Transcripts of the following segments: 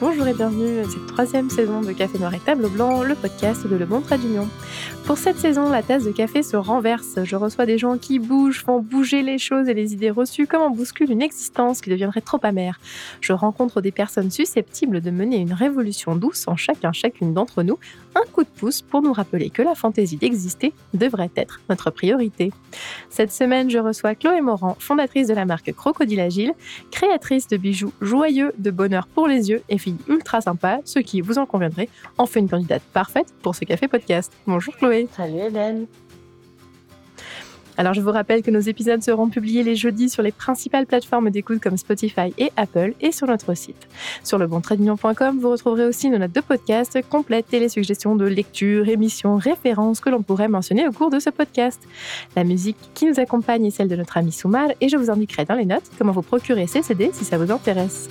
Bonjour et bienvenue à cette troisième saison de Café Noir et Table Blanc, le podcast de Le Bon Trait d'Union. Pour cette saison, la tasse de café se renverse. Je reçois des gens qui bougent, font bouger les choses et les idées reçues comme on bouscule une existence qui deviendrait trop amère. Je rencontre des personnes susceptibles de mener une révolution douce en chacun, chacune d'entre nous, un coup de pouce pour nous rappeler que la fantaisie d'exister devrait être notre priorité. Cette semaine, je reçois Chloé Morand, fondatrice de la marque Crocodile Agile, créatrice de bijoux joyeux, de bonheur pour les yeux et ultra sympa, ce qui, vous en conviendrez, en fait une candidate parfaite pour ce café podcast. Bonjour Chloé. Salut Hélène. Alors je vous rappelle que nos épisodes seront publiés les jeudis sur les principales plateformes d'écoute comme Spotify et Apple et sur notre site. Sur le vous retrouverez aussi nos notes de podcast complètes et les suggestions de lecture, émissions, références que l'on pourrait mentionner au cours de ce podcast. La musique qui nous accompagne est celle de notre ami Soumal et je vous indiquerai dans les notes comment vous procurer ces CD si ça vous intéresse.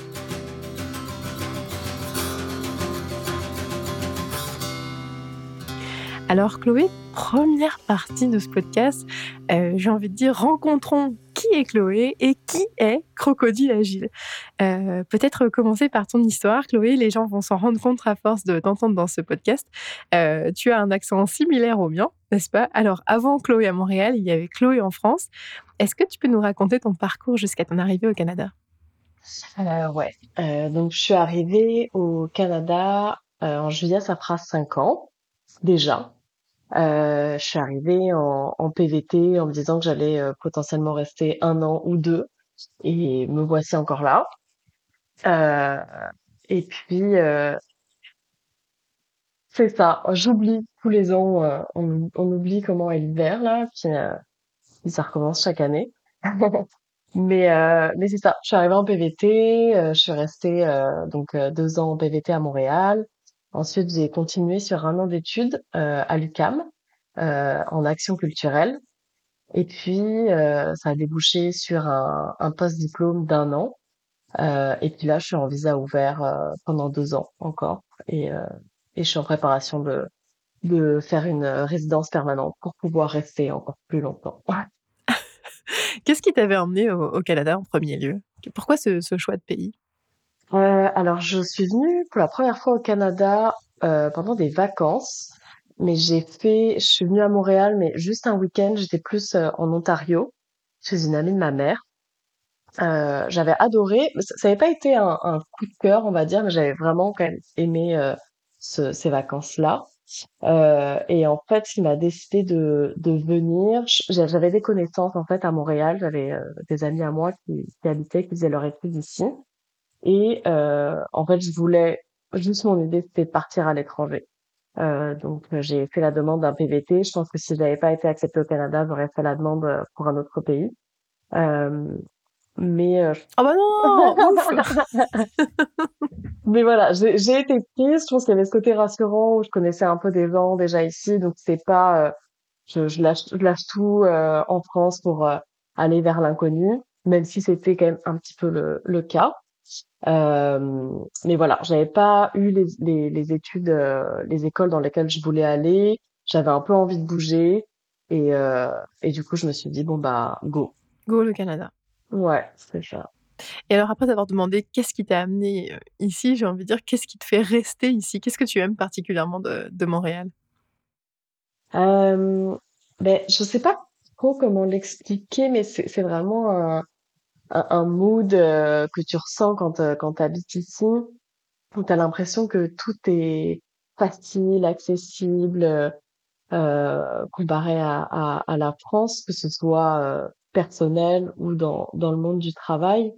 Alors Chloé, première partie de ce podcast, euh, j'ai envie de dire rencontrons qui est Chloé et qui est Crocodile Agile. Euh, peut-être commencer par ton histoire, Chloé. Les gens vont s'en rendre compte à force de t'entendre dans ce podcast. Euh, tu as un accent similaire au mien, n'est-ce pas? Alors, avant Chloé à Montréal, il y avait Chloé en France. Est-ce que tu peux nous raconter ton parcours jusqu'à ton arrivée au Canada? Ouais. donc, je suis arrivée au Canada en juillet, ça fera cinq ans déjà. Euh, je suis arrivée en, en, PVT en me disant que j'allais euh, potentiellement rester un an ou deux, et me voici encore là. Euh, et puis, euh, c'est ça, j'oublie tous les ans, euh, on, on, oublie comment est l'hiver là, puis, ça recommence chaque année. mais mais c'est ça, je suis arrivée en PVT, je suis restée donc deux ans en PVT à Montréal. Ensuite, j'ai continué sur un an d'études euh, à l'UCAM euh, en action culturelle. Et puis, euh, ça a débouché sur un, un post-diplôme d'un an. et puis là, je suis en visa ouvert pendant deux ans encore. Et, et je suis en préparation de, de faire une résidence permanente pour pouvoir rester encore plus longtemps. Qu'est-ce qui t'avait emmené au, au, Canada en premier lieu? Pourquoi ce, ce choix de pays? Euh, alors, je suis venue pour la première fois au Canada euh, pendant des vacances, mais j'ai fait, je suis venue à Montréal, mais juste un week-end. J'étais plus euh, en Ontario chez une amie de ma mère. Euh, j'avais adoré. Ça n'avait pas été un, un, coup de cœur, on va dire, mais j'avais vraiment quand même aimé euh, ce, ces vacances-là. Euh, et en fait, il m'a décidé de, de venir. J'avais des connaissances en fait à Montréal. J'avais des amis à moi qui, qui habitaient, qui faisaient leur études ici. Et euh, en fait, je voulais juste mon idée, c'était de partir à l'étranger. Euh, donc j'ai fait la demande d'un PVT. Je pense que si je n'avais pas été acceptée au Canada, j'aurais fait la demande euh, pour un autre pays. Euh, mais euh... oh bah non mais voilà j'ai été prise je pense qu'il y avait ce côté rassurant où je connaissais un peu des gens déjà ici donc c'est pas euh, je, je, lâche je lâche tout euh, en France pour aller vers l'inconnu même si c'était quand même un petit peu le, le cas mais voilà, j'avais pas eu les, les, les études, euh, les écoles dans lesquelles je voulais aller. J'avais un peu envie de bouger et, euh, et du coup, je me suis dit bon bah go. Go le Canada. Ouais, c'est ça. Et alors après avoir demandé qu'est-ce qui t'a amené euh, ici, j'ai envie de dire qu'est-ce qui te fait rester ici? Qu'est-ce que tu aimes particulièrement de, de Montréal? Euh, Ben je sais pas trop comment l'expliquer, mais c'est vraiment un un, mood euh, que tu ressens quand, euh, quand tu habites ici, où tu as l'impression que tout est facile, accessible, euh, comparé à, à, à, la France, que ce soit euh, personnel ou dans, dans le monde du travail.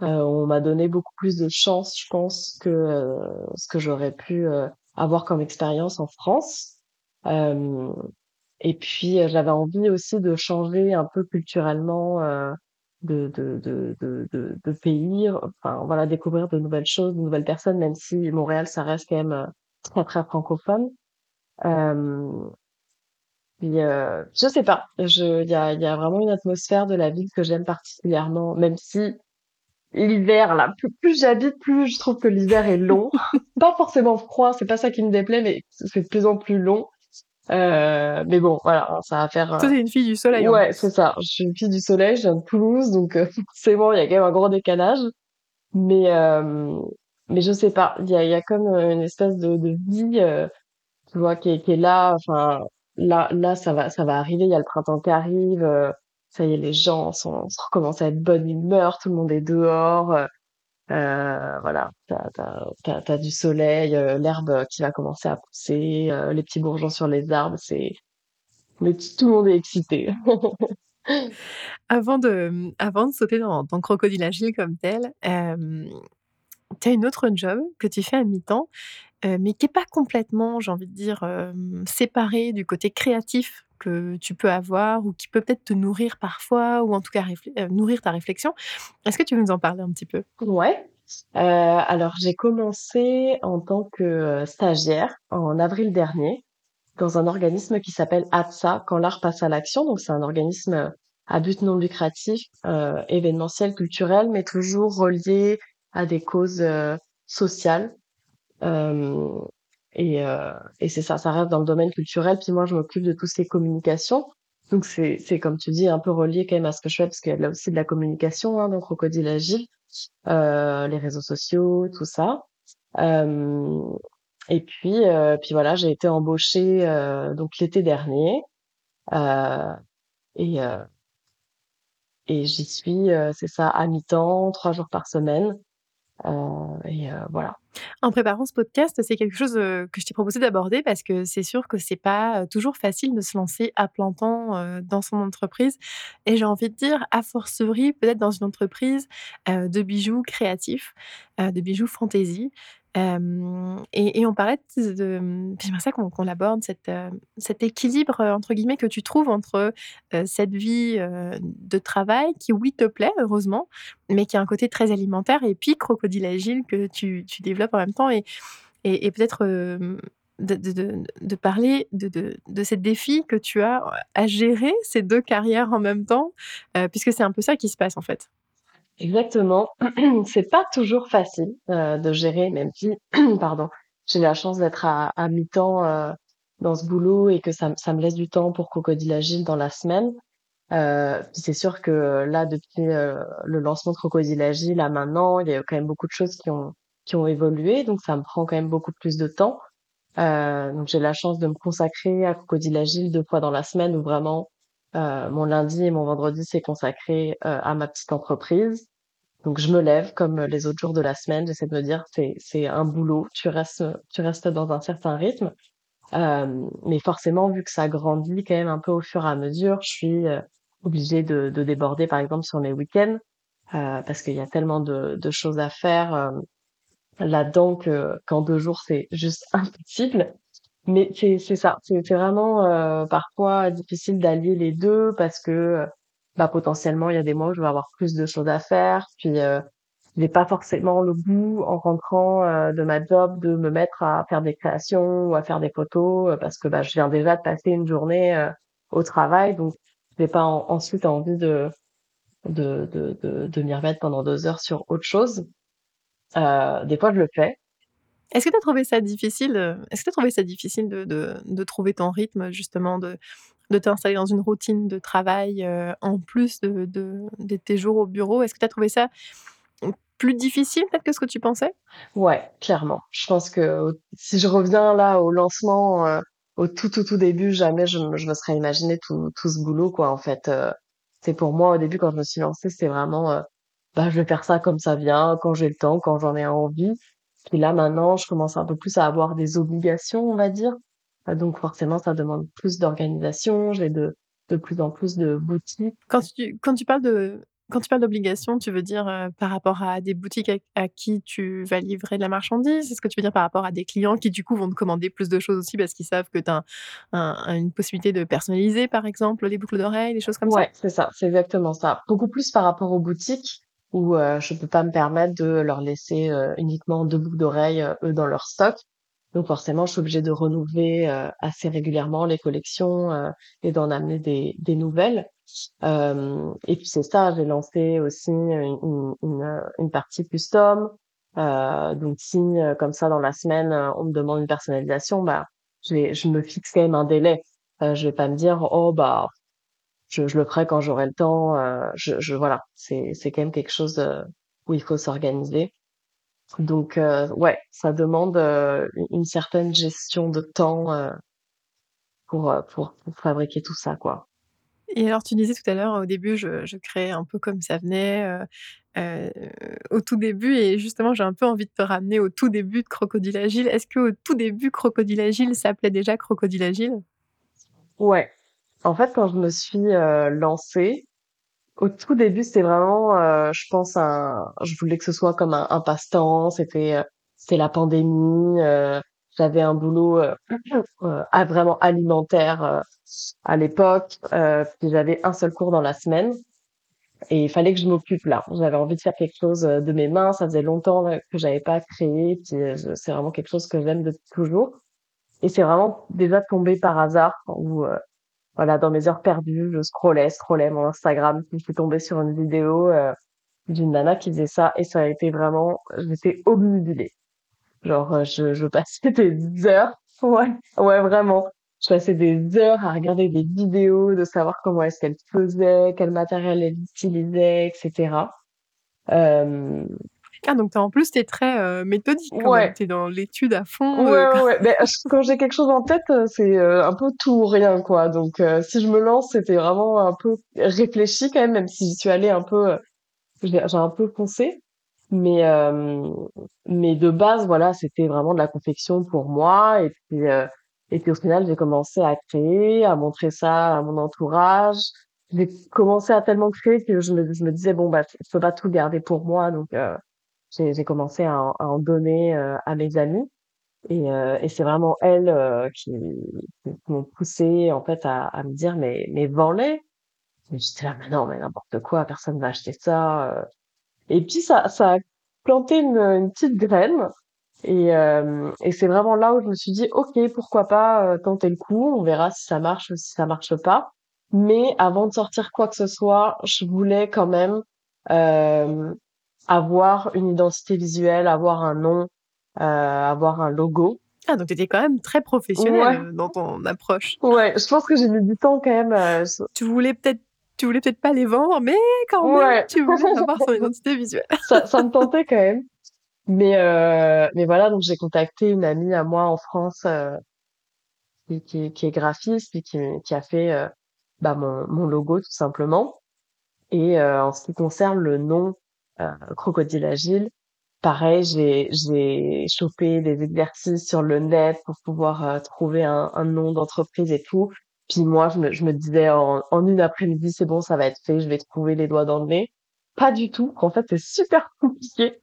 on m'a donné beaucoup plus de chance, je pense, que ce que j'aurais pu avoir comme expérience en France. et puis, j'avais envie aussi de changer un peu culturellement de, de, de, de, de, pays, enfin voilà, découvrir de nouvelles choses, de nouvelles personnes, même si Montréal, ça reste quand même euh, très très francophone. Euh, puis, euh, je sais pas, je, il y a, y a vraiment une atmosphère de la ville que j'aime particulièrement, même si l'hiver là, plus, plus j'habite, plus je trouve que l'hiver est long. pas forcément froid, c'est pas ça qui me déplaît, mais c'est de plus en plus long. Euh, mais bon, voilà, ça va faire. Toi, t'es une fille du soleil. Ouais, c'est ça. Je suis une fille du soleil. Je viens de Toulouse, donc euh, c'est bon. Il y a quand même un gros décalage. Mais euh, mais je sais pas, il y a, y a comme euh, une espèce de, de vie, euh, tu vois, qui est, qui est là. Enfin, là, là, ça va, ça va arriver. Il y a le printemps qui arrive. euh, ça y est, les gens sont, sont- commencent à être bonne humeur. Tout le monde est dehors. Euh, voilà, t'as, t'as du soleil, euh, l'herbe qui va commencer à pousser, euh, les petits bourgeons sur les arbres. C'est, mais tout le monde est excité. Avant de, avant de sauter dans dans Crocodile Agile comme tel, tu as une autre job que tu fais à mi-temps, mais qui est pas complètement, j'ai envie de dire, hem, séparé du côté créatif que tu peux avoir ou qui peut peut-être te nourrir parfois ou en tout cas heu, nourrir ta réflexion. Est-ce que tu veux nous en parler un petit peu? Ouais. Euh, alors j'ai commencé en tant que euh, stagiaire en avril dernier dans un organisme qui s'appelle ATSA, Quand l'art passe à l'action. Donc c'est un organisme à but non lucratif, euh, événementiel, culturel, mais toujours relié à des causes euh, sociales. Euh, et euh, et c'est ça, ça reste dans le domaine culturel. Puis moi, je m'occupe de tout ce qui est communication. Donc c'est c'est comme tu dis un peu relié quand même à ce que je fais parce qu'il y a aussi de la communication hein, dans Crocodile Agile, euh, les réseaux sociaux, tout ça. Euh, et puis, euh, puis voilà, j'ai été embauchée euh, donc l'été dernier euh, et, et j'y suis, c'est ça, à mi-temps, trois jours par semaine. Et voilà. En préparant ce podcast, c'est quelque chose, que je t'ai proposé d'aborder parce que c'est sûr que c'est pas, toujours facile de se lancer à plein temps, dans son entreprise et j'ai envie de dire, a fortiori, peut-être dans une entreprise, de bijoux créatifs, de bijoux fantaisie. Et on parlait de de mmh, j'aimerais ça qu'on qu'on aborde heu, cet «équilibre», heu, entre guillemets, que tu trouves entre, cette vie, de travail qui, oui, te plaît, heureusement, mais qui a un côté très alimentaire et puis Crocodile Agile que tu développes en même temps et peut-être, de parler de de ces défis que tu as à gérer ces 2 carrières en même temps, puisque c'est un peu ça qui se passe, en fait. Exactement. C'est pas toujours facile euh, de gérer, même si, pardon, j'ai la chance d'être à, à mi-temps euh, dans ce boulot et que ça, ça me laisse du temps pour Crocodile Agile dans la semaine. Euh, c'est sûr que là, depuis euh, le lancement de Crocodile Agile, là maintenant, il y a quand même beaucoup de choses qui ont qui ont évolué, donc ça me prend quand même beaucoup plus de temps. Euh, donc j'ai la chance de me consacrer à Crocodile Agile deux fois dans la semaine, où vraiment euh, mon lundi et mon vendredi c'est consacré à ma petite entreprise. Donc je me lève comme les autres jours de la semaine, j'essaie de me dire c'est c'est un boulot, tu restes tu restes dans un certain rythme. Euh, mais forcément, vu que ça grandit quand même un peu au fur et à mesure, je suis euh, obligée de, de déborder, par exemple, sur mes week-ends, euh, parce qu'il y a tellement de, de choses à faire euh, là-dedans que qu'en deux jours, c'est juste impossible. Mais c'est c'est ça, c'est vraiment euh, parfois difficile d'allier les deux parce que euh, bah potentiellement il y a des mois où je vais avoir plus de choses à faire, puis euh, j'ai pas forcément le goût en rentrant euh, de ma job de me mettre à faire des créations ou à faire des photos euh, parce que bah je viens déjà de passer une journée euh, au travail donc j'ai pas en- ensuite envie de de de de, de m'y remettre pendant deux heures sur autre chose. Euh, des fois je le fais. Est-ce que tu as trouvé ça difficile, heu, est-ce que tu trouvé ça difficile de de de trouver ton rythme, justement, de de t'installer dans une routine de travail, heu, en plus de tes jours au bureau? Est-ce que tu as trouvé ça, plus difficile peut-être que ce que tu pensais? Ouais, clairement. Je pense que si je reviens là au lancement, euh, au tout tout tout début, jamais je, je me serais imaginé tout, tout ce boulot quoi. En fait, euh, c'est pour moi au début quand je me suis lancée, c'est vraiment, euh, bah je vais faire ça comme ça vient, quand j'ai le temps, quand j'en ai envie. Puis là maintenant, je commence un peu plus à avoir des obligations, on va dire. Euh, Donc forcément, ça demande plus d'organisation. J'ai de de plus en plus de boutiques. Quand tu quand tu parles de quand tu parles d'obligation, tu veux dire, heu, par rapport à des boutiques à à qui tu vas livrer de la marchandise? Est-ce que tu veux dire par rapport à des clients qui, du coup, vont te commander plus de choses aussi parce qu'ils savent que tu as un un une possibilité de personnaliser, par exemple, les boucles d'oreilles, des choses comme ça? Ouais, c'est ça, c'est exactement ça. Beaucoup plus par rapport aux boutiques où euh, je peux pas me permettre de leur laisser euh, uniquement deux boucles d'oreilles euh, eux dans leur stock. Donc forcément, je suis obligée de renouveler euh, assez régulièrement les collections euh, et d'en amener des, des nouvelles. Euh, et puis c'est ça, j'ai lancé aussi une, une, une, partie custom. Euh, donc si euh, comme ça dans la semaine euh, on me demande une personnalisation, bah je vais, je me fixe quand même un délai. Je vais pas me dire oh bah je, je le ferai quand j'aurai le temps. je, je voilà, c'est c'est quand même quelque chose où il faut s'organiser. Donc ouais, ça demande une certaine gestion de temps pour, pour, pour fabriquer tout ça, quoi. Et alors, tu disais tout à l'heure, au début, je, je créais un peu comme ça venait, euh, euh, au tout début, et justement, j'ai un peu envie de te ramener au tout début de Crocodile Agile. Est-ce que au tout début, Crocodile Agile s'appelait déjà Crocodile Agile? Ouais. En fait, quand je me suis euh, lancée, au tout début, c'était vraiment, euh, je pense, un, je voulais que ce soit comme un, un passe-temps. C'était, euh, c'était la pandémie. euh, j'avais un boulot euh, euh, ah, vraiment alimentaire euh, à l'époque. Puis j'avais un seul cours dans la semaine et il fallait que je m'occupe là. J'avais envie de faire quelque chose de mes mains. Ça faisait longtemps que j'avais pas créé. Puis c'est vraiment quelque chose que j'aime depuis toujours. Et c'est vraiment déjà tombé par hasard où voilà, dans mes heures perdues, je scrollais, scrollais mon Instagram, je suis tombée sur une vidéo euh, d'une nana qui faisait ça et ça a été vraiment, j'étais obnubilée. Genre, euh, je, je passais des heures, ouais, ouais, vraiment. Je passais des heures à regarder des vidéos, de savoir comment est-ce qu'elle faisait, quel matériel elle utilisait, etc. Euh, Ah, donc t'es- en plus, tu es très euh, méthodique ouais, Tu es dans l'étude à fond. ouais, euh, ouais, ouais. Mais je- quand j'ai quelque chose en tête, euh, c'est euh, un peu tout ou rien, quoi. Donc, euh, si je me lance, c'était vraiment un peu réfléchi quand même, même si j'y suis allée un peu euh, j'ai un peu foncé, mais euh, mais de base, voilà, c'était vraiment de la confection pour moi. Et puis euh, et puis au final, j'ai commencé à créer, à montrer ça à mon entourage. J'ai commencé à tellement créer que je me je me disais bon bah je peux pas tout garder pour moi, donc euh, j'ai commencé à, en à en donner euh, à mes amis. Et euh, et c'est vraiment elles euh, qui qui m'ont poussé en fait à à me dire mais mais vends-les. J'étais là mais non mais n'importe quoi, personne va acheter ça. euh, et puis ça, ça a planté une, une petite graine. Et, euh, et c'est vraiment là où je me suis dit, ok, pourquoi pas euh, tenter le coup, on verra si ça marche ou si ça marche pas. Mais avant de sortir quoi que ce soit, je voulais quand même avoir une identité visuelle, avoir un nom, euh, avoir un logo. Ah, donc tu étais quand même très professionnelle Ouais, euh, dans ton approche. ouais, je pense que j'ai mis du temps quand même. euh, Tu voulais peut-être tu voulais peut-être pas les vendre, mais quand même, ouais, tu voulais avoir son identité visuelle. ça, ça me tentait quand même. Mais euh, mais voilà, donc j'ai contacté une amie à moi en France euh, qui, qui, qui est graphiste et qui, qui a fait bah, mon, mon logo tout simplement. Et euh, en ce qui concerne le nom Crocodile Agile, pareil, j'ai j'ai chopé des exercices sur le net pour pouvoir euh, trouver un, un nom d'entreprise et tout. Puis moi, je me, je me disais en, en une après-midi, c'est bon, ça va être fait, je vais trouver les doigts dans le nez. Pas du tout. En fait, c'est super compliqué.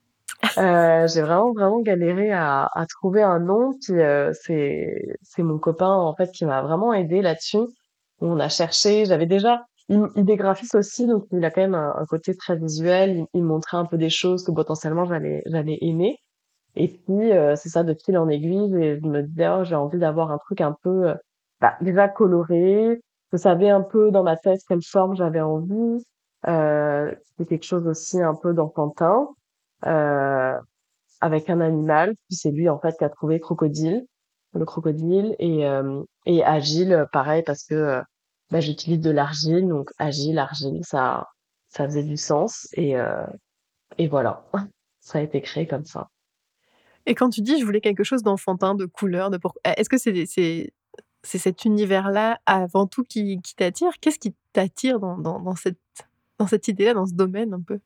Euh, j'ai vraiment vraiment galéré à, à trouver un nom puis euh, c'est c'est mon copain en fait qui m'a vraiment aidé là-dessus on a cherché j'avais déjà il, il est aussi donc il a quand même un, côté très visuel il, il montrait un peu des choses que potentiellement j'allais j'allais aimer et puis euh, c'est ça de fil en aiguille et je me disais oh, j'ai envie d'avoir un truc un peu euh, bah, déjà coloré je savais un peu dans ma tête quelle forme j'avais envie euh, c'était quelque chose aussi un peu d'enfantin euh, avec un animal. Puis c'est lui en fait qui a trouvé crocodile, le crocodile et euh, et agile, pareil parce que euh, bah, j'utilise de l'argile, donc agile, argile, ça ça faisait du sens et euh, et voilà, ça a été créé comme ça. Et quand tu dis je voulais quelque chose d'enfantin, de couleur, de pour... est-ce que c'est c'est c'est cet univers-là avant tout qui, qui t'attire? Qu'est-ce qui t'attire dans, dans, dans cette dans cette idée-là, dans ce domaine un peu?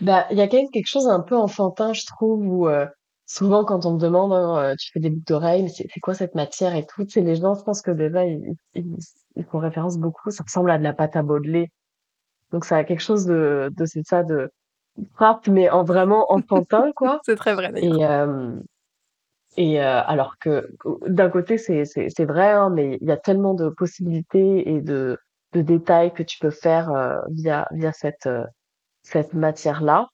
Bah il y a quand même quelque chose un peu enfantin, je trouve, où euh, souvent quand on me demande, hein, euh, tu fais des boucles d'oreilles, mais c'est quoi cette matière et tout, les gens, je pense que déjà ils, ils, ils font référence beaucoup, ça ressemble à de la pâte à modeler. Donc ça a quelque chose de, de c'est ça, de frappe, mais en vraiment enfantin, quoi. C'est très vrai. Et, euh, et euh, alors que d'un côté, c'est, c'est, c'est vrai, hein, mais il y a tellement de possibilités et de, de détails que tu peux faire euh, via, via cette, euh, cette matière-là.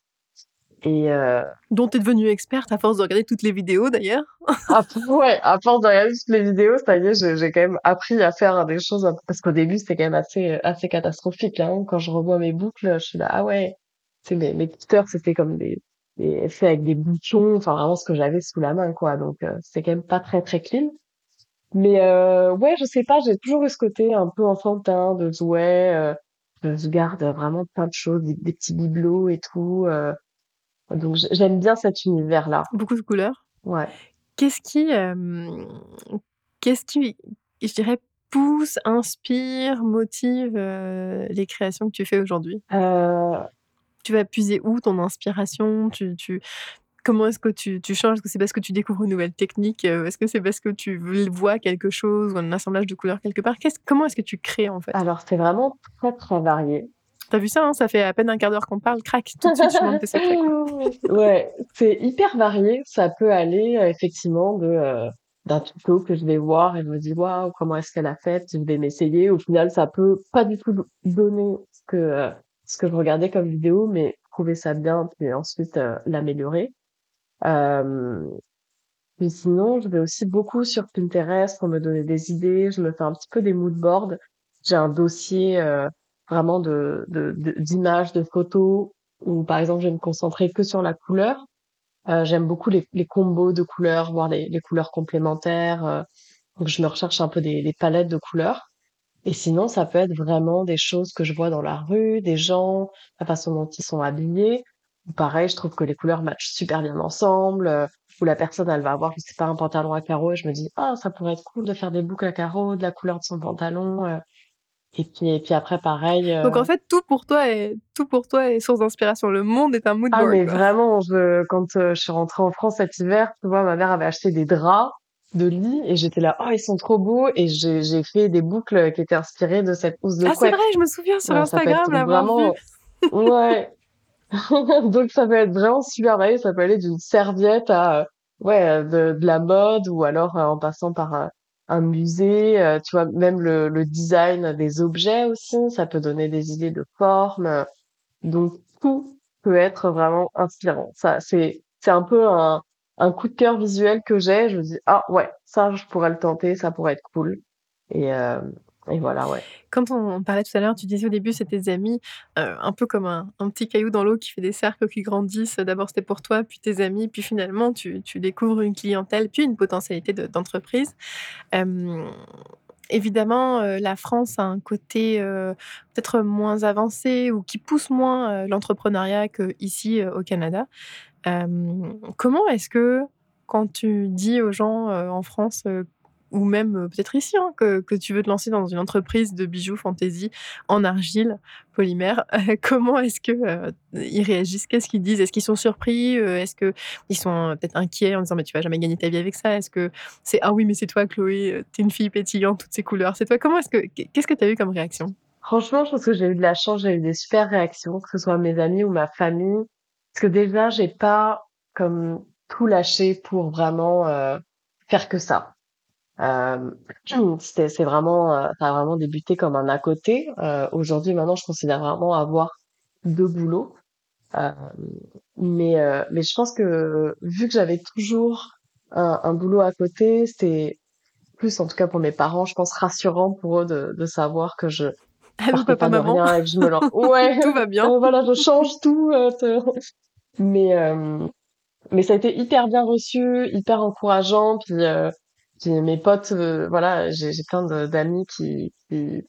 Et euh, Dont tu es devenue experte à force de regarder toutes les vidéos d'ailleurs. ouais, à force de regarder toutes les vidéos, ça y est, j'ai, quand même appris à faire des choses, un peu- parce qu'au début, c'était quand même assez, assez catastrophique. Hein. Quand je revois mes boucles, je suis là, ah ouais, mes, mes cutters, c'était comme des, des faits avec des boutons, enfin vraiment ce que j'avais sous la main, quoi. Donc euh, c'est quand même pas très très clean. Mais euh, ouais, je sais pas, j'ai toujours eu ce côté un peu enfantin de jouets. Euh, je je garde vraiment plein de choses, des, des petits bibelots et tout. Euh, Donc j'aime bien cet univers-là. Beaucoup de couleurs? Ouais. Qu'est-ce qui, hem, qu'est-ce qui, je dirais, pousse, inspire, motive, heu, les créations que tu fais aujourd'hui? Heu Tu vas puiser où ton inspiration? Tu tu comment est-ce que tu tu changes? Est-ce que c'est parce que tu découvres une nouvelle technique? Est-ce que c'est parce que tu vois quelque chose ou un assemblage de couleurs quelque part? Qu'est-ce comment est-ce que tu crées, en fait? Alors c'est vraiment très, très varié. Tu as vu ça, hein? Ça fait à peine 1/4 d'heure qu'on parle, crac, tout de suite je demande tes. Ouais, c'est hyper varié. Ça peut aller, heu, effectivement de, heu, d'un tuto que je vais voir et je me dis: «Waouh, comment est-ce qu'elle a fait?» je vais m'essayer. Au final, ça peut pas du tout donner ce que, heu, ce que je regardais comme vidéo, mais trouver ça bien puis ensuite, l'améliorer. Mais sinon, je vais aussi beaucoup sur Pinterest pour me donner des idées. Je me fais un petit peu des mood boards. J'ai un dossier, vraiment de de de d'images, de photos où, par exemple, je vais me concentrer que sur la couleur. Heu, j'aime beaucoup les les combos de couleurs, voir les les couleurs complémentaires, heu, donc je me recherche un peu des des palettes de couleurs et sinon, ça peut être vraiment des choses que je vois dans la rue, des gens, la façon dont ils sont habillés. Pareil, je trouve que les couleurs matchent super bien ensemble, où la personne, elle va avoir, je sais pas, un pantalon à carreaux et je me dis: «Ah, ça pourrait être cool de faire des boucles à carreaux, de la couleur de son pantalon», heu et puis et puis après pareil, heu Donc en fait, tout pour toi est tout pour toi est source d'inspiration. Le monde est un mood Ah board, mais quoi. vraiment, je quand, heu, je suis rentrée en France cet hiver, tu vois, ma mère avait acheté des draps de lit et j'étais là: «Oh, ils sont trop beaux» et j'ai fait des boucles qui étaient inspirées de cette housse de Ah c'est couette. vrai, je me souviens sur Ouais, Instagram l'avoir vu. vraiment ouais, donc ça peut être vraiment super varié. Ça peut aller d'une serviette à, heu, ouais, de de la mode ou alors, en passant par, un musée, heu, tu vois? Même le le design des objets aussi, ça peut donner des idées de formes, heu, donc tout peut être vraiment inspirant. Ça c'est c'est un peu un un coup de cœur visuel que j'ai. Je me dis: «Ah ouais, ça je pourrais le tenter, ça pourrait être cool» et hem voilà, ouais. Quand on parlait tout à l'heure, tu disais au début, c'est tes amis, heu, un peu comme un petit caillou dans l'eau qui fait des cercles qui grandissent. D'abord, c'était pour toi, puis tes amis, puis finalement tu découvres une clientèle, puis une potentialité de d'entreprise. Évidemment, heu, la France a un côté, heu, peut-être moins avancé ou qui pousse moins, l'entrepreneuriat qu'ici, au Canada. Comment est-ce que quand tu dis aux gens, en France, ou même, heu, peut-être ici, hein, que que tu veux te lancer dans une entreprise de bijoux fantaisie en argile polymère, heu, comment est-ce que, heu, ils réagissent? Qu'est-ce qu'ils disent? Est-ce qu'ils sont surpris? Heu, est-ce qu'ils sont, heu, peut-être inquiets en disant: «Mais tu vas jamais gagner ta vie avec ça»? Est-ce que c'est: «Ah oui, mais c'est toi Chloé, heu, tu es une fille pétillante, toutes ces couleurs, c'est toi»? Comment est-ce que qu'est qu'est-ce que tu as eu comme réaction? Franchement, je pense que j'ai eu de la chance, j'ai eu des super réactions, que ce soit mes amis ou ma famille. Parce que déjà, j'ai pas comme tout lâché pour vraiment, heu, faire que ça. Hem, c'était c'est vraiment, heu, ça a vraiment débuté comme un à côté. Heu, aujourd'hui, maintenant, je considère vraiment avoir 2 boulots. Hem, mais heu, mais je pense que vu que j'avais toujours un un boulot à côté, c'était plus, en tout cas pour mes parents, je pense rassurant pour eux de de savoir que je Allô partais papa, pas de maman, rien et que je me lan ouais, tout va bien? voilà, je change tout, te mais mais ça a été hyper bien reçu, hyper encourageant. Puis, mes potes, heu, voilà, j'ai plein d'amis qui qui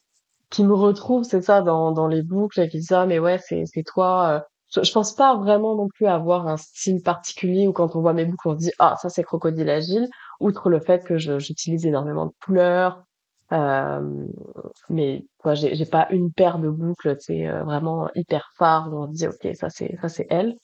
qui me retrouvent, c'est ça, dans dans les boucles et qui disent: «Ah mais ouais, c'est c'est toi», heu. Je je pense pas vraiment non plus avoir un style particulier où quand on voit mes boucles, on se dit: «Ah ça c'est Crocodile Agile», outre le fait que j'utilise énormément de couleurs. Hem, mais ouais, j'ai pas une paire de boucles, sais, heu, vraiment hyper phares où on se dit: «OK, ça c'est ça c'est elle».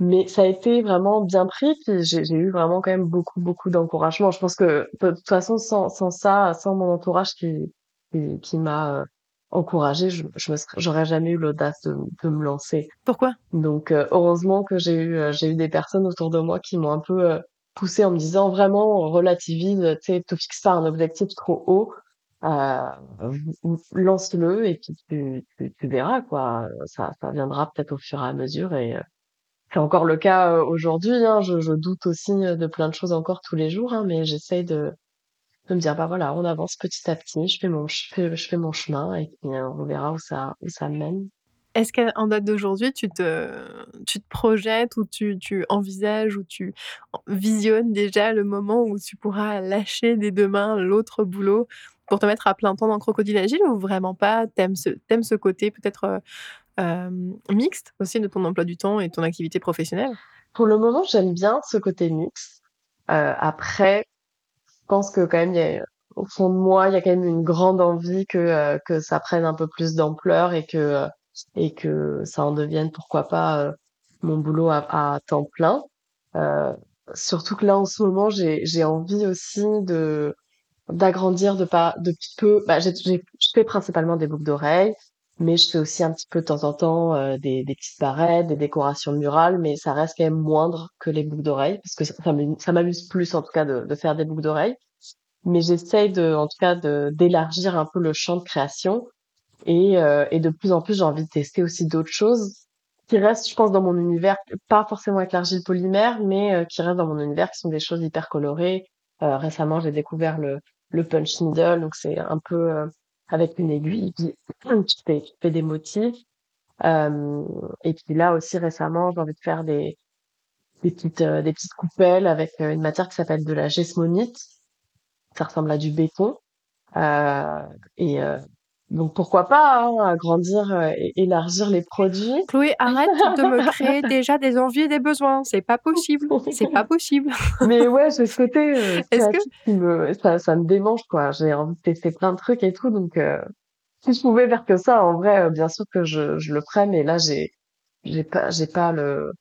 Mais ça a été vraiment bien pris, puis j'ai eu vraiment quand même beaucoup, beaucoup d'encouragement. Je pense que de toute façon sans sans ça, sans mon entourage qui qui qui m'a, heu, encouragée, je je me serais j'aurais jamais eu l'audace de de me lancer. Pourquoi? Donc heu, heureusement que j'ai eu, heu, j'ai eu des personnes autour de moi qui m'ont un peu, heu, poussée en me disant: «Vraiment relativise, tu sais, te fixe pas un objectif trop haut, v lance-le et puis tu tu tu verras quoi, ça ça viendra peut-être au fur et à mesure» et c'est encore le cas, heu, aujourd'hui, hein. Je doute aussi, heu, de plein de choses encore tous les jours, hein, mais j'essaye de de me dire: «Bah voilà, on avance petit à petit, je fais mon je fais je fais mon chemin et heu, on verra où ça où ça mène». Est-ce qu'en date d'aujourd'hui, tu te tu te projettes ou tu tu envisages ou tu visionnes déjà le moment où tu pourras lâcher des 2 mains l'autre boulot pour te mettre à plein temps dans Crocodile Agile ou vraiment pas? Tu aimes ce ce côté peut-être, mixte aussi de ton emploi du temps et ton activité professionnelle? Pour le moment, j'aime bien ce côté mixte. après, je pense que quand même, il y a au fond de moi, il y a quand même une grande envie que, que ça prenne un peu plus d'ampleur et que et que ça en devienne, pourquoi pas, mon boulot à temps plein. surtout que là, en ce moment, j'ai j'ai envie aussi de d'agrandir de pas de peu bah j'ai je fais principalement des boucles d'oreilles mais je fais aussi un petit peu de temps en temps euh, des, des petites barrettes des décorations murales mais ça reste quand même moindre que les boucles d'oreilles parce que ça, m'amuse plus en tout cas de, de faire des boucles d'oreilles. Mais j'essaye de en tout cas d'élargir un peu le champ de création. Et euh, et de plus en plus j'ai envie de tester aussi d'autres choses qui restent je pense dans mon univers pas forcément avec l'argile polymère mais euh, qui restent dans mon univers qui sont des choses hyper colorées. Récemment j'ai découvert le le punch needle, donc c'est un peu euh, avec une aiguille, qui tu fais, tu fais des motifs. Euh, et puis là aussi récemment, j'ai envie de faire des, des petites euh, des petites coupelles avec une matière qui s'appelle de la gesmonite. Ça ressemble à du béton. et donc pourquoi pas hein, agrandir et élargir les produits. Chloé, arrête de me créer déjà des envies et des besoins. C'est pas possible. C'est pas possible. Mais ouais, j'ai ce côté euh, que... me, ça, ça me démange quoi. J'ai envie de tester plein de trucs et tout. Donc euh, si je pouvais faire que ça, en vrai, euh, bien sûr que je, je le ferais. Mais là, j'ai j'ai pas j'ai pas le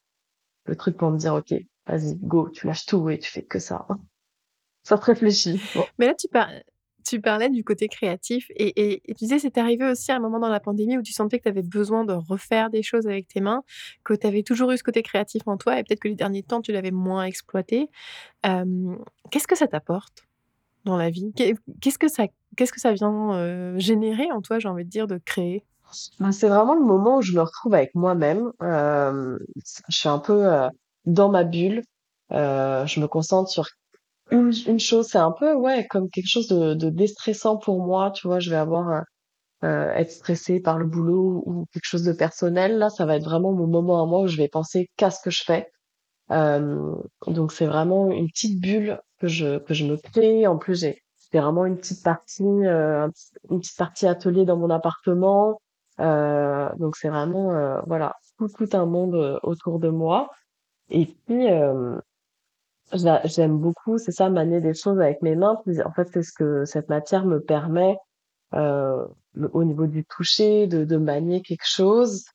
le truc pour me dire ok, vas-y, go, tu lâches tout et tu fais que ça. Ça se réfléchit. Mais là, tu parles tu parlais du côté créatif et, tu disais c'est arrivé aussi à un moment dans la pandémie où tu sentais que tu avais besoin de refaire des choses avec tes mains, que tu avais toujours eu ce côté créatif en toi et peut-être que les derniers temps tu l'avais moins exploité. qu'est-ce que ça t'apporte dans la vie? Qu'est-ce que ça, qu'est-ce que ça vient générer en toi, j'ai envie de dire, de créer? Ben, C'est vraiment le moment où je me retrouve avec moi-même. je suis un peu dans ma bulle. je me concentre sur une, une chose, c'est un peu ouais comme quelque chose de, de déstressant pour moi. Tu vois, je vais avoir euh, être stressée par le boulot ou quelque chose de personnel. Là, ça va être vraiment mon moment à moi où je vais penser qu'à ce que je fais. Euh, donc c'est vraiment une petite bulle que je que je me crée. En plus, j'ai c'est vraiment une petite partie euh, une petite partie atelier dans mon appartement. Euh, donc c'est vraiment euh, voilà tout, tout un monde euh, autour de moi. Et puis J'aime beaucoup, c'est ça, manier des choses avec mes mains. En fait, c'est ce que cette matière me permet euh, au niveau du toucher, de, de manier quelque chose.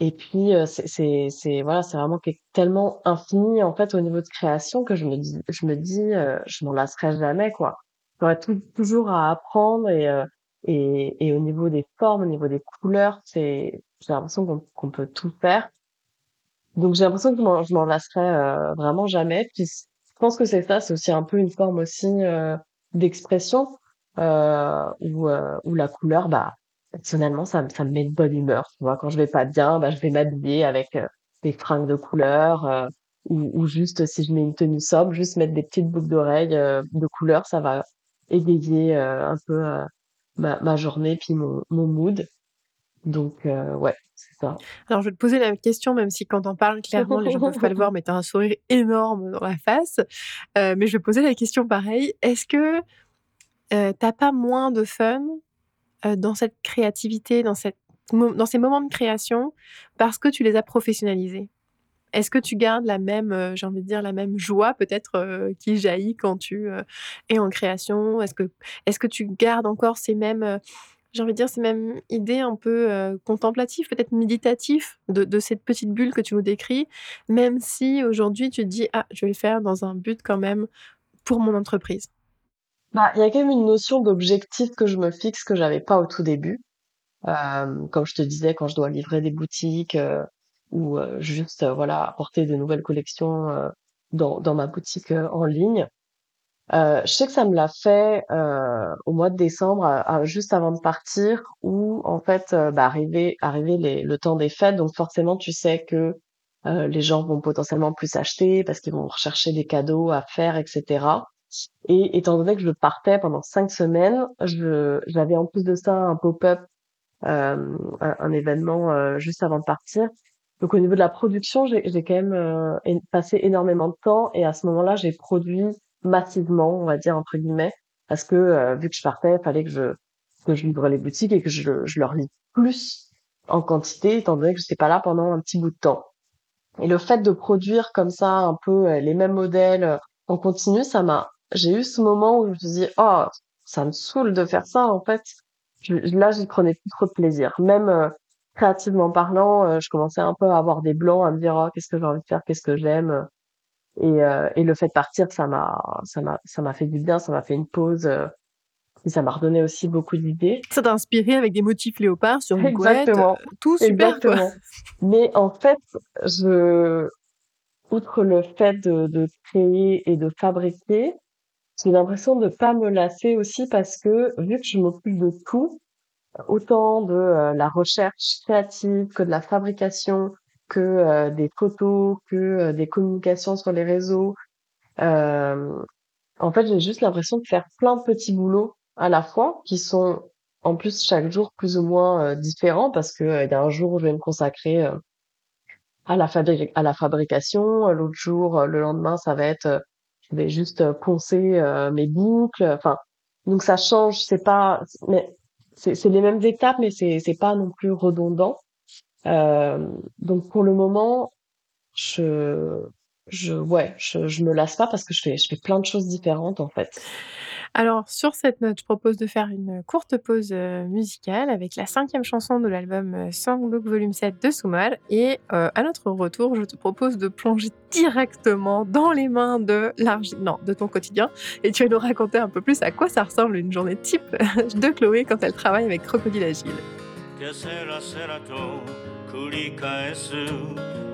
Et puis, euh, c'est, c'est, voilà, c'est vraiment tellement infini en fait au niveau de création que je me dis, je me dis, euh, je m'en lasserai jamais quoi. J'aurais toujours à apprendre et, euh, et et au niveau des formes, au niveau des couleurs, c'est, j'ai l'impression qu'on qu'on peut tout faire. Donc j'ai l'impression que je m'en, je m'en lasserai euh, vraiment jamais. Puis pense que c'est ça, c'est aussi un peu une forme aussi euh, d'expression euh, où, euh, où la couleur, bah, personnellement, ça, ça me met de bonne humeur. Tu vois, quand je vais pas bien, bah, je vais m'habiller avec euh, des fringues de couleur euh, ou, ou juste si je mets une tenue sobre, juste mettre des petites boucles d'oreilles euh, de couleur, ça va égayer un peu ma, ma journée puis mon, mon mood. Donc, euh, ouais, c'est ça. Alors, je vais te poser la question, même si quand on parle, clairement, les gens ne peuvent pas le voir, mais tu as un sourire énorme dans la face. Euh, mais je vais poser la question pareil. Est-ce que euh, t'as pas moins de fun dans cette créativité, dans, cette, dans ces moments de création, parce que tu les as professionnalisés? Est-ce que tu gardes la même, j'ai envie de dire, la même joie peut-être euh, qui jaillit quand tu euh, es en création? Est-ce que, est-ce que tu gardes encore ces mêmes, j'ai envie de dire, ces mêmes idées un peu euh, contemplatives, peut-être méditatives de, de, cette petite bulle que tu nous décris, même si aujourd'hui tu te dis, ah, je vais le faire dans un but quand même pour mon entreprise Bah, il y a quand même une notion d'objectif que je me fixe que j'avais pas au tout début. Euh, comme je te disais, quand je dois livrer des boutiques euh, ou euh, juste euh, voilà apporter de nouvelles collections euh, dans, dans ma boutique en ligne, euh, je sais que ça me l'a fait euh, au mois de décembre, à, juste avant de partir, où en fait, euh, bah, arrivé, arrivé les, le temps des fêtes, donc forcément, tu sais que euh, les gens vont potentiellement plus acheter parce qu'ils vont rechercher des cadeaux à faire, etc. Et étant donné que je partais pendant cinq semaines, j'avais en plus de ça un pop-up, un, un, événement juste avant de partir. Donc au niveau de la production, j'ai, j'ai quand même passé énormément de temps et à ce moment-là, j'ai produit massivement, on va dire entre guillemets, parce que euh, vu que je partais, il fallait que je que je livre les boutiques et que je, je leur lis plus en quantité, étant donné que j'étais pas là pendant un petit bout de temps. Et le fait de produire comme ça un peu euh, les mêmes modèles euh, en continu, ça m'a, j'ai eu ce moment où je me suis dit, oh, ça me saoule de faire ça, en fait. Je, là, j'y prenais plus trop de plaisir. Même euh, créativement parlant, je commençais un peu à avoir des blancs, à me dire, oh, qu'est-ce que j'ai envie de faire, qu'est-ce que j'aime. Et, et le fait de partir, ça m'a, ça m'a, ça m'a fait du bien, ça m'a fait une pause. Et ça m'a redonné aussi beaucoup d'idées. Ça t'a inspiré avec des motifs léopards sur une couette, euh, tout super Exactement. Quoi. Mais en fait, je, outre le fait de, de créer et de fabriquer, j'ai l'impression de pas me lasser aussi parce que vu que je m'occupe de tout, autant de euh, la recherche créative que de la fabrication, que euh, des photos, que des communications sur les réseaux, en fait, j'ai juste l'impression de faire plein de petits boulots à la fois, qui sont en plus chaque jour plus ou moins euh, différents parce que euh, il y a un jour où je vais me consacrer euh, à la à la fabrication, l'autre jour, le lendemain, ça va être je vais juste poncer mes boucles. Enfin, donc ça change. C'est pas, mais c'est les mêmes étapes, mais c'est pas non plus redondant. Donc pour le moment, je je ouais, je, je me lasse pas parce que je fais je fais plein de choses différentes en fait. Alors, sur cette note, je propose de faire une courte pause euh, musicale avec la cinquième chanson de l'album euh, Songbook Volume 7 de Soumal. Et euh, à notre retour, je te propose de plonger directement dans les mains de non, de ton quotidien. Et tu vas nous raconter un peu plus à quoi ça ressemble une journée type de Chloé quand elle travaille avec Crocodile Agile. 繰り返す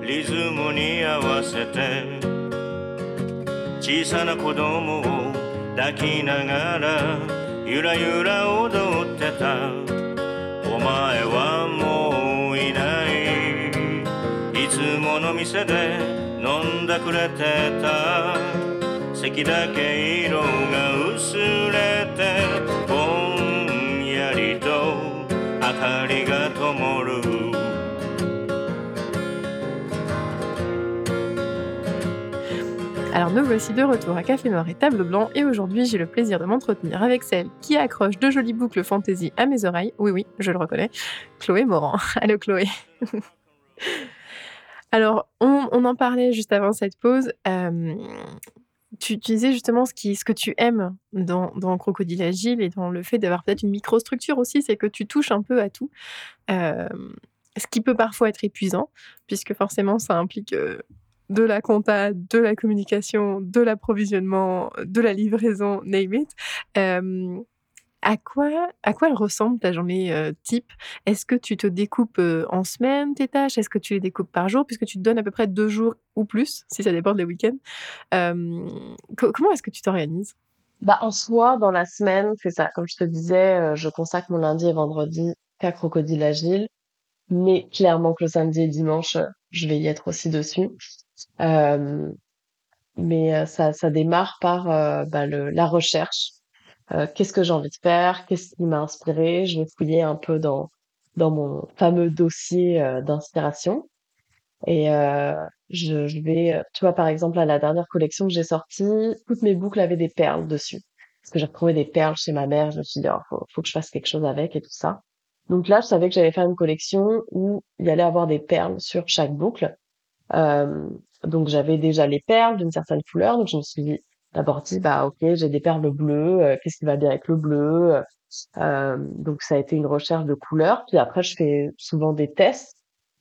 リズムに合わせて小さな子供を抱きながらゆらゆら踊ってた。お前はもういない。いつもの店で飲んでくれてた。席だけ色が薄れてぼんやりと明かりが灯る。Alors nous voici de retour à Café Noir et Table Blanc et aujourd'hui j'ai le plaisir de m'entretenir avec celle qui accroche de jolies boucles fantaisie à mes oreilles. Oui oui, je le reconnais. Chloé Morand. Allô Chloé. Alors on, en parlait juste avant cette pause. Euh, tu, disais justement ce, qui, ce que tu aimes dans, dans Crocodile Agile et dans le fait d'avoir peut-être une microstructure aussi, c'est que tu touches un peu à tout. Euh, ce qui peut parfois être épuisant, puisque forcément ça implique euh, de la compta, de la communication, de l'approvisionnement, de la livraison, name it. Euh, à quoi, à quoi elle ressemble ta journée euh, type? Est-ce que tu te découpes euh, en semaine tes tâches? Est-ce que tu les découpes par jour? Puisque tu te donnes à peu près deux jours ou plus, si ça dépend des week-ends. comment est-ce que tu t'organises? Bah, En soi, dans la semaine, c'est ça. Comme je te disais, je consacre mon lundi et vendredi qu'à Crocodile Agile. Mais clairement que le samedi et dimanche, je vais y être aussi dessus. Euh, mais euh, ça, ça démarre par euh, bah, le, la recherche. qu'est-ce que j'ai envie de faire? Qu'est-ce qui m'a inspiré? Je vais fouiller un peu dans dans mon fameux dossier d'inspiration. Et euh, je, je, vais, tu vois, par exemple, à la dernière collection que j'ai sortie, toutes mes boucles avaient des perles dessus. Parce que j'ai retrouvé des perles chez ma mère, je me suis dit, oh, faut, faut que je fasse quelque chose avec et tout ça. Donc là, je savais que j'allais faire une collection où il y allait avoir des perles sur chaque boucle. Euh, donc j'avais déjà les perles d'une certaine couleur, donc je me suis d'abord dit bah ok j'ai des perles bleues, euh, qu'est-ce qui va bien avec le bleu euh, Donc ça a été une recherche de couleurs. Puis après je fais souvent des tests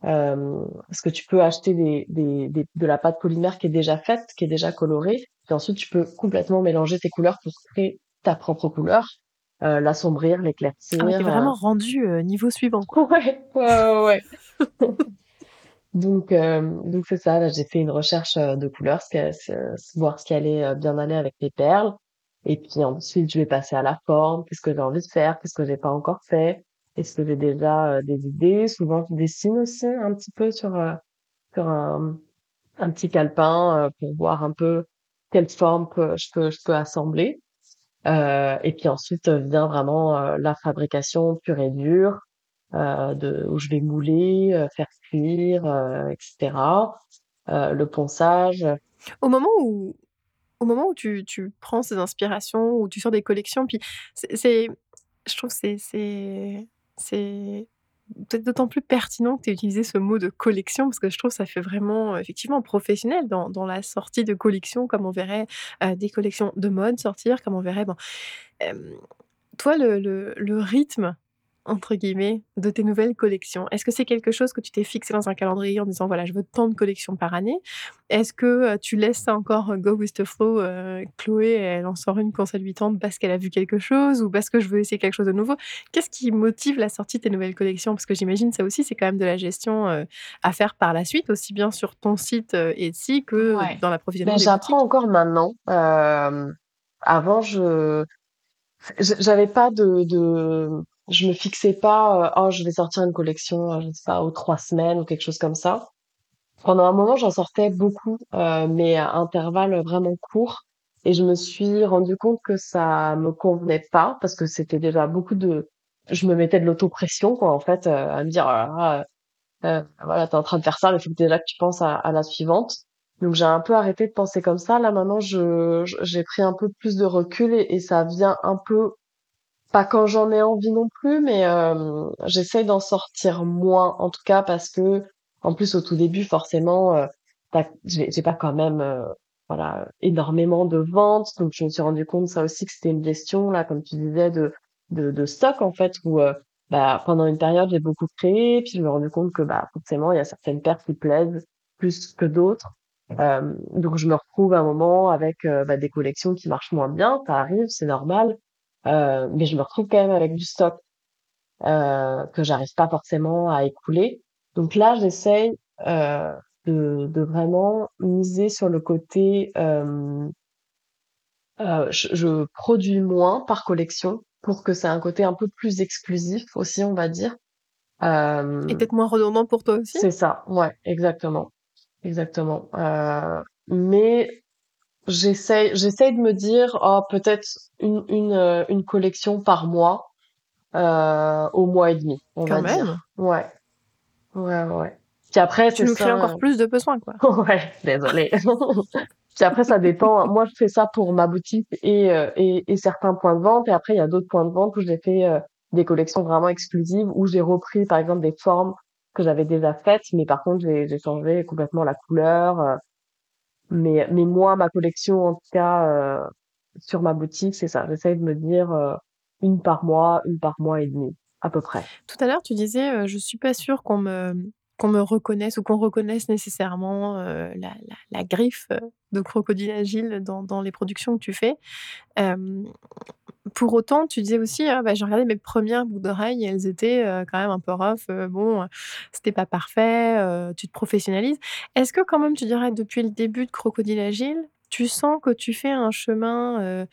euh, parce que tu peux acheter des, des, des, de la pâte polymère qui est déjà faite, qui est déjà colorée. Puis ensuite tu peux complètement mélanger tes couleurs pour créer ta propre couleur. Euh, l'assombrir, l'éclaircir. Ah, vraiment rendu niveau suivant. Ouais, ouais, ouais. Donc, euh, donc c'est ça. Là, j'ai fait une recherche euh, de couleurs, voir ce qui allait euh, bien aller avec les perles. Et puis ensuite, je vais passer à la forme. Qu'est-ce que j'ai envie de faire? Qu'est-ce que j'ai pas encore fait? Est-ce que j'ai déjà des idées? Souvent, je dessine aussi un petit peu sur sur un, petit calepin pour voir un peu quelle forme que je peux je peux assembler. et puis ensuite vient vraiment la fabrication pure et dure euh, de, où je vais mouler, euh, faire cuire, euh, etc. le ponçage. Au moment où, au moment où tu, tu prends ces inspirations, où tu sors des collections, puis c'est, je trouve c'est, c'est, c'est peut-être d'autant plus pertinent que tu aies utilisé ce mot de collection parce que je trouve que ça fait vraiment, effectivement, professionnel dans dans la sortie de collection comme on verrait, des collections de mode sortir, comme on verrait, bon, toi le le rythme entre guillemets, de tes nouvelles collections? Est-ce que c'est quelque chose que tu t'es fixé dans un calendrier en disant: «Voilà, je veux tant de collections par année»? Est-ce que, heu, tu laisses ça encore, heu, go with the flow, heu, Chloé, elle en sort une quand ça lui tente parce qu'elle a vu quelque chose ou parce que je veux essayer quelque chose de nouveau? Qu'est-ce qui motive la sortie de tes nouvelles collections? Parce que j'imagine ça aussi, c'est quand même de la gestion, à faire par la suite, aussi bien sur ton site, Etsy que Ouais. dans Ben, l'approvisionnement des j'apprends encore maintenant. Avant je j'avais pas de de je me fixais pas, heu: «Oh, je vais sortir une collection, heu, je sais pas, aux 3 semaines» ou quelque chose comme ça. Pendant un moment, j'en sortais beaucoup, heu, mais à intervalles vraiment courts et je me suis rendu compte que ça me convenait pas parce que c'était déjà beaucoup de je me mettais de l'autopression quoi, en fait, heu, à me dire: «Oh là là, heu voilà, tu es en train de faire ça, il faut déjà que tu penses à la suivante». Donc j'ai un peu arrêté de penser comme ça. Là, maintenant, je j'ai pris un peu plus de recul et ça vient un peu pas quand j'en ai envie non plus, mais hem, j'essaye d'en sortir moins, en tout cas parce que en plus au tout début forcément, tu j'ai pas quand même, heu, voilà, énormément de ventes, donc je me suis rendu compte ça aussi que c'était une gestion là, comme tu disais de de de stock en fait où, heu, bah, pendant une période j'ai beaucoup créé, puis je me suis rendu compte que, bah, forcément il y a certaines paires qui plaisent plus que d'autres. Hem, donc je me retrouve à un moment avec, heu, bah, des collections qui marchent moins bien, ça arrive, c'est normal. Heu, mais je me retrouve quand même avec du stock, heu, que j'arrive pas forcément à écouler. Donc là, j'essaye, heu, de de vraiment miser sur le côté, hem, heu, je je produis moins par collection pour que ça ait un côté un peu plus exclusif aussi, on va dire. Et Hem, peut-être moins redondant pour toi aussi? c'est ça, ouais, exactement, exactement. Mais j'essaye j'essaye de me dire: «Oh peut-être une une, heu, une collection par mois». Heu, au mois et demi, on Quand va même! dire. Ouais, ouais, ouais. Puis après, Tu nous crées ça, encore plus de besoins, quoi. ouais, désolée. Puis après, ça dépend. Moi, je fais ça pour ma boutique et heu et et certains points de vente et après, il y a d'autres points de vente où j'ai fait, heu, des collections vraiment exclusives, où j'ai repris, par exemple, des formes que j'avais déjà faites, mais par contre, j'ai changé complètement la couleur, heu, mais mais moi, ma collection, en tout cas, heu, sur ma boutique, c'est ça. J'essaye de me dire, heu, 1 par mois, 1 par mois et demi, à peu près. Tout à l'heure, tu disais, heu: «Je suis pas sûre qu'on me qu'on me reconnaisse ou qu'on reconnaisse nécessairement, heu, la la la griffe, de Crocodile Agile dans dans les productions que tu fais». Pour autant, tu disais aussi: «Ah bah, j'ai regardé mes premières boucles d'oreilles et elles étaient, heu, quand même un peu rough, heu, bon, heu, c'était pas parfait», heu, tu te professionnalises. Est-ce que quand même tu dirais depuis le début de Crocodile Agile, tu sens que tu fais un chemin,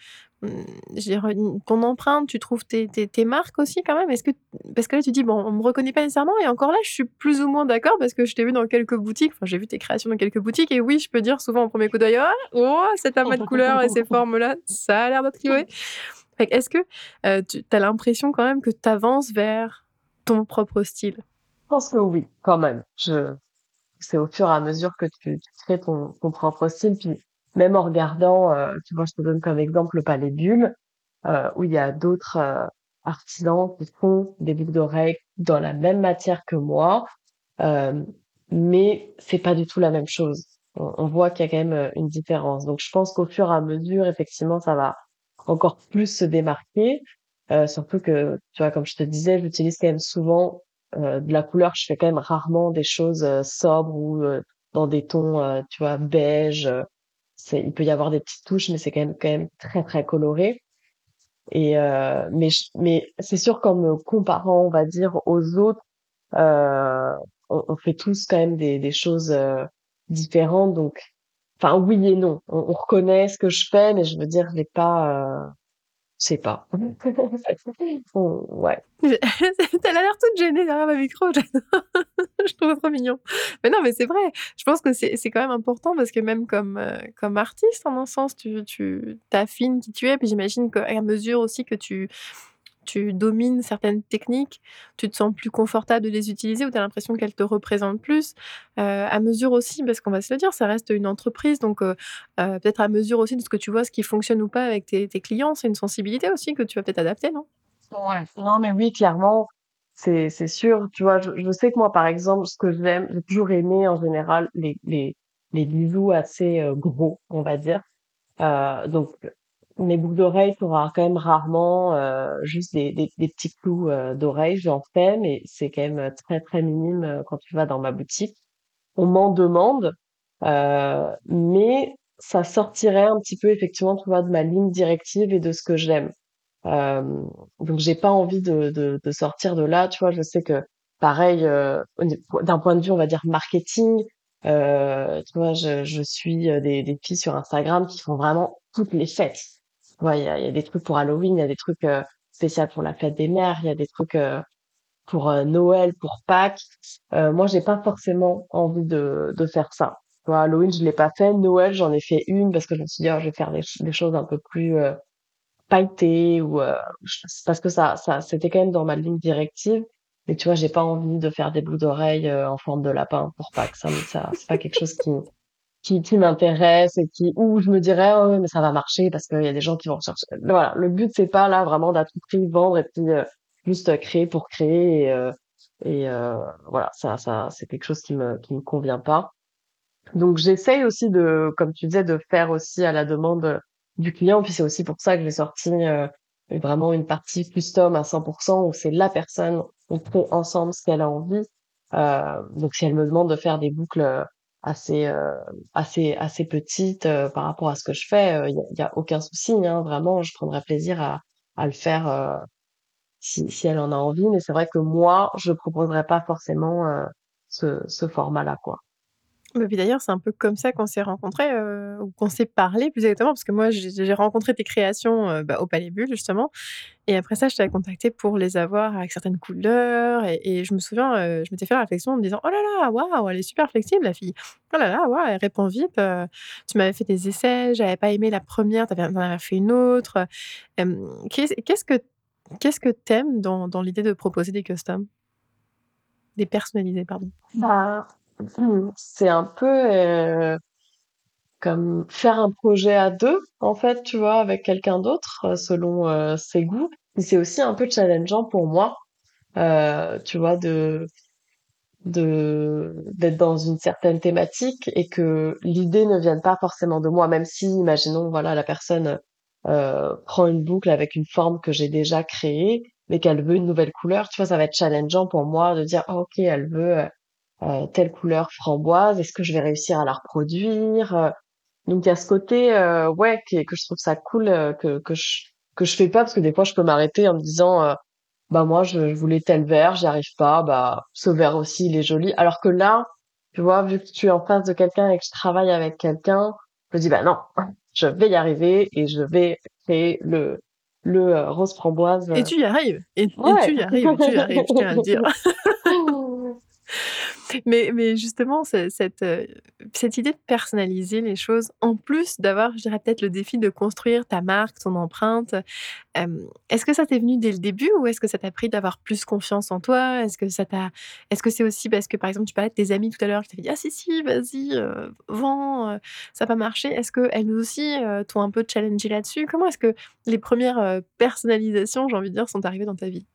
mmh, je dirais ton empreinte, tu trouves tes tes tes marques aussi quand même? Est-ce que parce que là tu dis: «Bon, on me reconnaît pas nécessairement» et encore là, je suis plus ou moins d'accord parce que je t'ai vu dans quelques boutiques, enfin j'ai vu tes créations dans quelques boutiques et oui, je peux dire souvent au premier coup d'œil: «Ah! Oh, cet amas de couleurs et ces formes-là, ça a l'air d'être Chloé». Fait que est-ce que, heu, tu as l'impression quand même que tu avances vers ton propre style? Je pense que oui, quand même. Je c'est au fur et à mesure que tu tu crées ton ton propre style, puis même en regardant, heu, tu vois, je te donne comme exemple le Palais Bulles, heu, où il y a d'autres, heu, artisans qui font des boucles d'oreilles dans la même matière que moi, hem, mais c'est pas du tout la même chose. On on voit qu'il y a quand même, heu, une différence. Donc je pense qu'au fur et à mesure, effectivement, ça va encore plus se démarquer, heu, surtout que, tu vois, comme je te disais, j'utilise quand même souvent, heu, de la couleur. Je fais quand même rarement des choses, heu, sobres ou, heu, dans des tons, heu, tu vois, beige, c'est il peut y avoir des petites touches, mais c'est quand même quand même très, très coloré. Et heu, mais j mais c'est sûr qu'en me comparant, on va dire, aux autres, on on fait tous quand même des des choses, différentes. Donc enfin, oui et non. On on reconnaît ce que je fais, mais je veux dire, je l'ai pas, heu, je sais pas. On ouais. Tu as l'air toute gênée derrière le micro. Je trouve ça trop mignon. Mais non, mais c'est vrai. Je pense que c'est quand même important parce que même comme, comme artiste, en un sens, tu tu tu affines qui tu es. Puis j'imagine qu'à mesure aussi que tu tu domines certaines techniques, tu te sens plus confortable de les utiliser ou tu as l'impression qu'elles te représentent plus. Heu, à mesure aussi, parce qu'on va se le dire, ça reste une entreprise donc heu heu, peut-être à mesure aussi de ce que tu vois, ce qui fonctionne ou pas avec tes clients, c'est une sensibilité aussi que tu vas peut-être adapter, non? Ouais. Non, mais oui, clairement. c'est sûr. Tu vois, je, sais que moi, par exemple, ce que j'aime, j'ai toujours aimé en général les les les assez euh, gros, on va dire. Euh, donc mes boucles d'oreilles, tu auras quand même rarement euh, juste des, des, des petits clous euh, d'oreilles. J'en fais, mais c'est quand même très très minime euh, quand tu vas dans ma boutique. On m'en demande, euh, mais ça sortirait un petit peu effectivement, tu vois, de ma ligne directive et de ce que j'aime. Euh, donc j'ai pas envie de, de, de sortir de là. Tu vois, je sais que pareil, euh, d'un point de vue, on va dire marketing, euh, tu vois, je, je suis euh, des, des filles sur Instagram qui font vraiment toutes les fêtes. Tu vois, il y a, y a des trucs pour Halloween, il y a des trucs euh, spéciaux pour la fête des mères, il y a des trucs euh, pour euh, Noël, pour Pâques. Euh, moi, j'ai pas forcément envie de, de faire ça. Vois, Halloween, je l'ai pas fait. Noël, j'en ai fait une parce que je me suis dit, oh, je vais faire des, des choses un peu plus euh, pailleté ou parce que ça ça c'était quand même dans ma ligne directive mais tu vois j'ai pas envie de faire des boucles d'oreilles en forme de lapin pour Pâques ça ça c'est pas quelque chose qui qui, qui m'intéresse et qui ou je me dirais oh, mais ça va marcher parce qu'il y a des gens qui vont rechercher voilà le but c'est pas là vraiment tout prix vendre et puis euh, juste euh, créer pour créer et euh, et euh, voilà ça ça c'est quelque chose qui me qui me convient pas donc j'essaye aussi de, comme tu disais, de faire aussi à la demande du client. Puis c'est aussi pour ça que j'ai sorti euh, vraiment une partie custom à 100% où c'est la personne, on fait ensemble ce qu'elle a envie. Euh, donc si elle me demande de faire des boucles assez euh, assez assez petites euh, par rapport à ce que je fais, il y, a, y a aucun souci. Hein, vraiment, je prendrais plaisir à à le faire euh, si si elle en a envie. Mais c'est vrai que moi, je proposerais pas forcément euh, ce ce format-là, quoi. Mais puis d'ailleurs, c'est un peu comme ça qu'on s'est rencontrés, heu, ou qu'on s'est parlé plus exactement, parce que moi j'ai rencontré tes créations, heu, bah, au Palais Bulle justement et après ça je t'avais contacté pour les avoir avec certaines couleurs et je me souviens, heu, je m'étais fait la réflexion en me disant: «Oh là là, waouh, elle est super flexible la fille. Oh là là, waouh, elle répond vite, heu». Tu m'avais fait des essais, j'avais pas aimé la première, tu avais avais fait une autre, qu'est-ce que qu'est-ce que tu aimes dans dans l'idée de proposer des customs? Des personnalisés, pardon. Bah, c'est un peu euh, comme faire un projet à deux, en fait, tu vois, avec quelqu'un d'autre, euh, selon euh, ses goûts. C'est aussi un peu challengeant pour moi, euh, tu vois, de de d'être dans une certaine thématique et que l'idée ne vienne pas forcément de moi, même si, imaginons, voilà, la personne euh, prend une boucle avec une forme que j'ai déjà créée, mais qu'elle veut une nouvelle couleur, tu vois, ça va être challengeant pour moi de dire, Ah, ok, elle veut euh, telle couleur framboise, est-ce que je vais réussir à la reproduire? Euh, Donc il y a ce côté euh, ouais que, que je trouve ça cool euh, que que je que je fais pas parce que des fois je peux m'arrêter en me disant euh, bah moi je, je voulais tel vert, j'y arrive pas, bah ce vert aussi il est joli. Alors que là, tu vois, vu que tu es en face de quelqu'un et que je travaille avec quelqu'un, je me dis bah non, je vais y arriver et je vais créer le le euh, rose framboise. Et tu y arrives et tu y arrives et tu y arrives, je tiens à le dire. Mais justement, ce cette, idée de personnaliser les choses, en plus d'avoir, je dirais peut-être le défi de construire ta marque, ton empreinte, est-ce que ça t'est venu dès le début ou est-ce que ça t'a pris d'avoir plus confiance en toi? Est-ce que ça t'a est-ce que c'est aussi parce que, par exemple, tu parlais de tes amies tout à l'heure qui t'avaient dit: «Ah si, si, vas-y, heu, vends, heu, ça va marcher». Est-ce qu'elles aussi, heu, t'ont un peu challengé là-dessus? Comment est-ce que les premières res personnalisations, j'ai envie de dire, sont arrivées dans ta vie?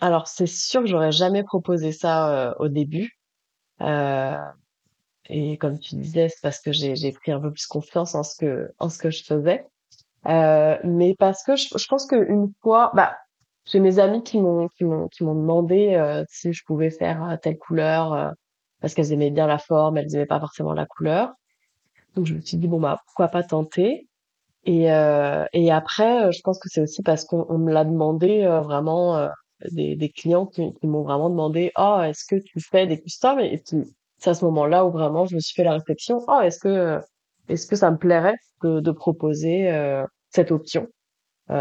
Alors c'est sûr que j'aurais jamais proposé ça au début. Et comme tu disais, c'est parce que j'ai pris un peu plus confiance en ce que en ce que je faisais. Mais parce que je, je pense qu'une fois, bah, j'ai mes amis qui m'ont qui m'ont qui m'ont demandé si je pouvais faire euh, telle couleur parce qu'elles aimaient bien la forme, elles aimaient pas forcément la couleur. Donc je me suis dit bon bah pourquoi pas tenter. Et euh, et après, euh, je pense que c'est aussi parce qu'on on me l'a demandé euh, vraiment euh, des des clients qui, qui m'ont vraiment demandé oh est-ce que tu fais des customs et puis c'est à ce moment-là où vraiment je me suis fait la réflexion oh est-ce que euh, est-ce que ça me plairait de de proposer euh, cette option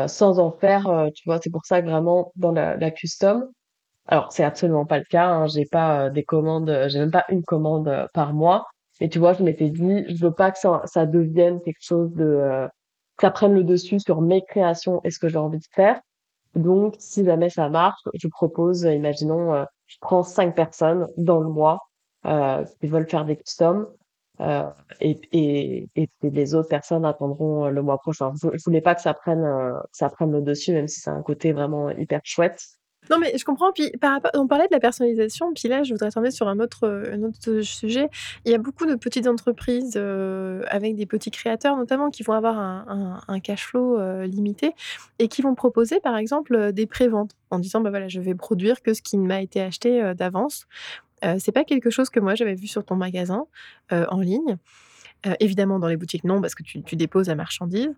sans en faire tu vois c'est pour ça que vraiment dans la, la custom alors c'est absolument pas le cas hein, j'ai pas des commandes j'ai même pas une commande par mois mais tu vois je m'étais dit je veux pas que ça ça devienne quelque chose de ça prenne le dessus sur mes créations et ce que j'ai envie de faire donc si jamais ça marche je propose euh, imaginons euh, je prends cinq personnes dans le mois euh, qui veulent faire des customs euh, et, et, et les autres personnes attendront le mois prochain. Je, je voulais pas que ça prenne, euh, que ça prenne le dessus, même si c'est un côté vraiment hyper chouette. Non, mais je comprends. Puis, par rapport, on parlait de la personnalisation. Puis là, je voudrais tomber sur un autre, autre sujet. Il y a beaucoup de petites entreprises euh, avec des petits créateurs, notamment, qui vont avoir un, un, cash flow euh, limité et qui vont proposer, par exemple, des préventes en disant bah voilà, je vais produire que ce qui m'a été acheté euh, d'avance. Euh, c'est pas quelque chose que moi j'avais vu sur ton magasin euh, en ligne. Euh, évidemment, dans les boutiques, non, parce que tu, déposes la marchandise.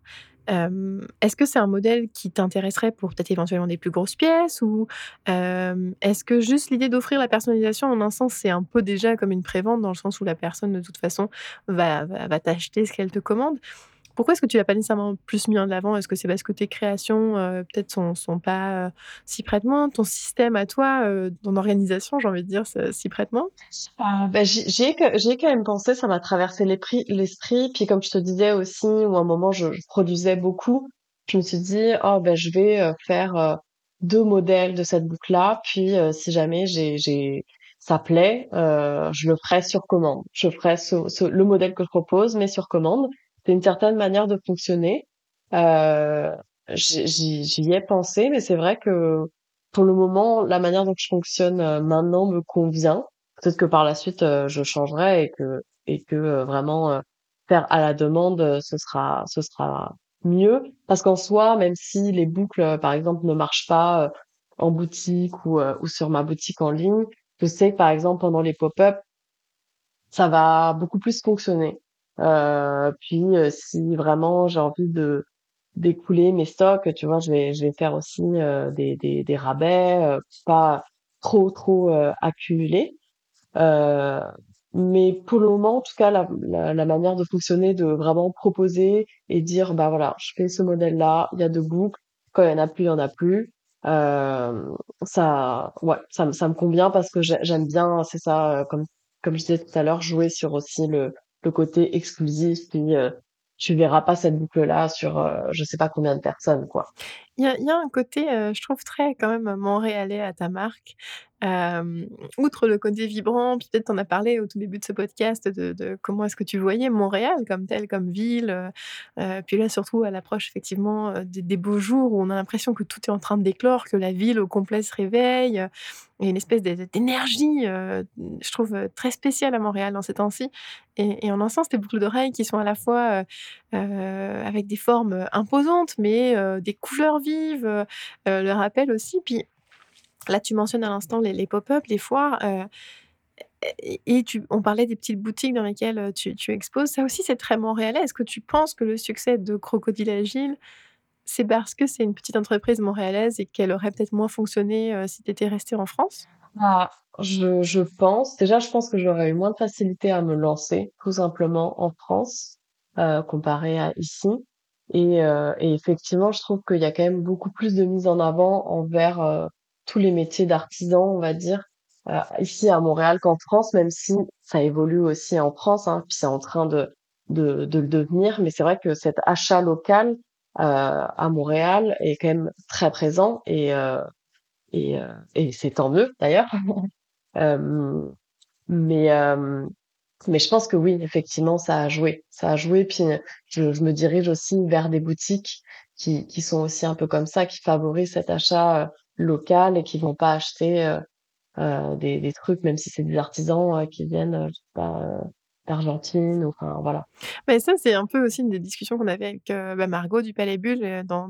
Euh, Est-ce que c'est un modèle qui t'intéresserait pour peut-être éventuellement des plus grosses pièces ou euh, est-ce que juste l'idée d'offrir la personnalisation en un sens c'est un peu déjà comme une prévente dans le sens où la personne de toute façon va, va, va t'acheter ce qu'elle te commande? Pourquoi est-ce que tu l'as pas nécessairement plus mis en avant? Est-ce que c'est parce que tes créations, euh, peut-être, sont, sont pas euh, si prêtement Ton système à toi, euh, ton organisation, j'ai envie de dire, si prêtement euh, ben, J'y ai, quand même pensé, ça m'a traversé l'esprit. Puis comme je te disais aussi, où à un moment je, produisais beaucoup, je me suis dit, oh ben je vais euh, faire euh, deux modèles de cette boucle-là. Puis si jamais j'ai ça plaît, je le ferai sur commande. Je ferai le modèle que je propose, mais sur commande c'est une certaine manière de fonctionner. Euh, J'y ai pensé, mais c'est vrai que pour le moment, la manière dont je fonctionne euh, maintenant me convient. Peut-être que par la suite, euh, je changerai et que et que euh, vraiment faire à la demande, ce sera ce sera mieux. Parce qu'en soi, même si les boucles, par exemple, ne marchent pas en boutique ou, ou sur ma boutique en ligne, je sais que par exemple pendant les pop-up, ça va beaucoup plus fonctionner. Euh, puis euh, si vraiment j'ai envie de d'écouler mes stocks, tu vois, je vais je vais faire aussi euh, des, des, des rabais, pas trop trop accumulés. mais pour le moment, en tout cas, la, la, la, manière de fonctionner, de vraiment proposer et dire, bah voilà, je fais ce modèle-là, il y a deux boucles, quand il y en a plus, il y en a plus. Euh, ça, ouais, ça, ça me convient parce que j'aime bien, c'est ça, comme comme je disais tout à l'heure, jouer sur aussi le le côté exclusif, puis euh, tu verras pas cette boucle-là sur euh, je sais pas combien de personnes, quoi. Il y a, un côté, euh, je trouve très quand même montréalais à ta marque. Euh, outre le côté vibrant, peut-être t'en as parlé au tout début de ce podcast de, comment est-ce que tu voyais Montréal comme tel, comme ville. Euh, puis là, surtout à l'approche effectivement des, beaux jours où on a l'impression que tout est en train de déclore, que la ville au complet se réveille. Il y a une espèce d'énergie, euh, je trouve, très spéciale à Montréal dans ces temps-ci. Et, et, en un sens, des boucles d'oreilles qui sont à la fois euh, avec des formes imposantes, mais euh, des couleurs vives, le rappel aussi. Puis Là, tu mentionnes à l'instant les, pop-up, les foires. Euh, et on parlait des petites boutiques dans lesquelles euh, tu, exposes. Ça aussi, c'est très montréalais. Est-ce que tu penses que le succès de Crocodile Agile, c'est parce que c'est une petite entreprise montréalaise et qu'elle aurait peut-être moins fonctionné euh, si tu étais resté en France? Ah, je, pense. Déjà, je pense que j'aurais eu moins de facilité à me lancer, tout simplement, en France, euh, comparé à ici. Et, euh, et effectivement, je trouve qu'il y a quand même beaucoup plus de mise en avant envers euh, tous les métiers d'artisan, on va dire, euh, ici à Montréal qu'en France, même si ça évolue aussi en France, hein, puis c'est en train de, de, de le devenir. Mais c'est vrai que cet achat local euh, à Montréal est quand même très présent et, euh, et, euh, et c'est tant mieux d'ailleurs. Mais mais je pense que oui, effectivement, ça a joué. Ça a joué. Puis je, je me dirige aussi vers des boutiques qui, qui sont aussi un peu comme ça, qui favorisent cet achat locales et qui vont pas acheter euh, euh, des, des, trucs, même si c'est des artisans euh, qui viennent, d'Argentine, enfin voilà. Mais ça, c'est un peu aussi une des discussions qu'on avait avec euh, bah, Margot du Palais Bulle dans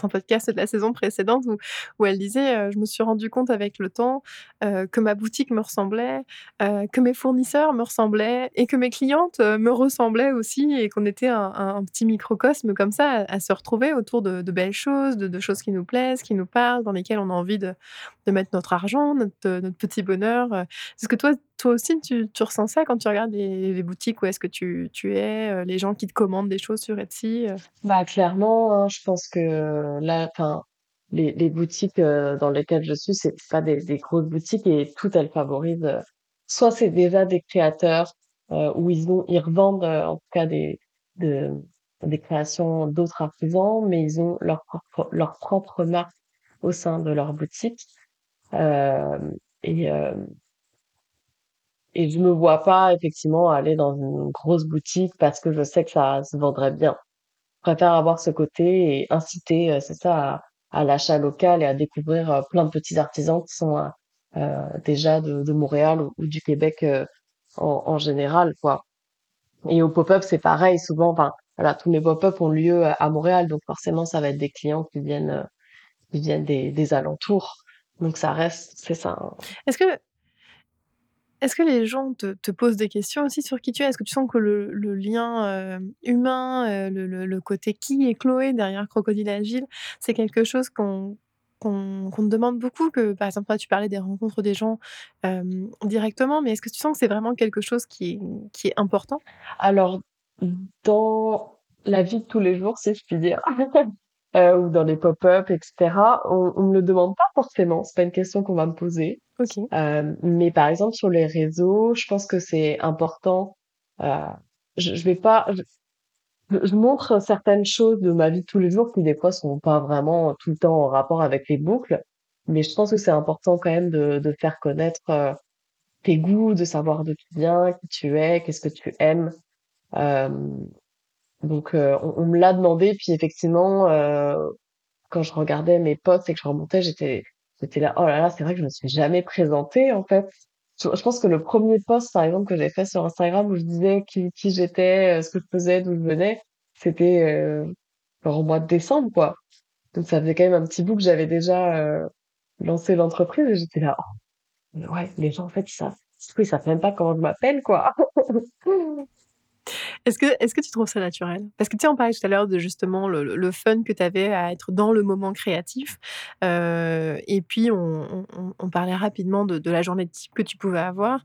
son podcast de la saison précédente où, où elle disait euh, Je me suis rendu compte avec le temps euh, que ma boutique me ressemblait, que mes fournisseurs me ressemblaient et que mes clientes me ressemblaient aussi et qu'on était un, un, petit microcosme comme ça à, se retrouver autour de, belles choses, de, choses qui nous plaisent, qui nous parlent, dans lesquelles on a envie de, de mettre notre argent, notre, notre petit bonheur. Est-ce que toi, toi aussi, tu, ressens ça quand tu regardes les, les boutiques où est-ce que tu, tu es, les gens qui te commandent des choses sur Etsy Bah clairement, hein, je pense que là, enfin, les, boutiques euh, dans lesquelles je suis, c'est pas des, grosses boutiques et toutes elles favorisent. Euh, soit c'est déjà des créateurs euh, où ils ont, ils revendent en tout cas des de, des créations d'autres artisans, mais ils ont leur propre leur propre marque au sein de leur boutique. et et je me vois pas effectivement aller dans une grosse boutique parce que je sais que ça se vendrait bien. Préfère avoir ce côté et inciter, heu, c'est ça, à à l'achat local et à découvrir, heu, plein de petits artisans qui sont, heu, déjà de de Montréal ou du Québec, en en général, quoi. Et au pop-up, c'est pareil, souvent, enfin, voilà, tous mes pop-up ont lieu à Montréal, donc forcément, ça va être des clients qui viennent, qui viennent des des alentours. Donc ça reste c'est ça, hein. Est-ce que est-ce que les gens te posent des questions aussi sur qui tu es? Est-ce que tu sens que le lien, heu, humain, heu, le côté qui est Chloé derrière Crocodile Agile, c'est quelque chose qu'on te demande beaucoup? Que, par exemple, là, tu parlais des rencontres des gens, hem, directement, mais est-ce que tu sens que c'est vraiment quelque chose qui est important? Alors, dans la vie de tous les jours, si je puis dire, ou dans les pop-up et cetera, on on me le demande pas forcément, c'est pas une question qu'on va me poser. Hem, mais par exemple sur les réseaux, je pense que c'est important, heu, je vais pas je montre certaines choses de ma vie de tous les jours qui des fois sont pas vraiment tout le temps en rapport avec les boucles, mais je pense que c'est important quand même de faire connaître, heu, tes goûts, de savoir d'où tu viens, qui tu es, qu'est-ce que tu aimes. Donc on on me l'a demandé puis effectivement, quand je regardais mes posts et que je remontais, j'étais j'étais là: «Oh là là, c'est vrai que je me suis jamais présentée, en fait». Je pense que le premier post, par exemple, que j'ai fait sur Instagram où je disais qui qui j'étais, heu, ce que je faisais, d'où je venais, c'était, genre au mois de décembre, quoi. Donc ça faisait quand même un petit bout que j'avais déjà, heu, lancé l'entreprise et j'étais là: «Oh, ouais, les gens, en fait, ils savent ils savent même pas comment je m'appelle, quoi». Est-ce que est-ce que tu trouves ça naturel? Parce que tu sais, on parlait tout à l'heure de justement le fun que tu avais à être dans le moment créatif, heu et puis on parlait rapidement de de la journée type que tu pouvais avoir.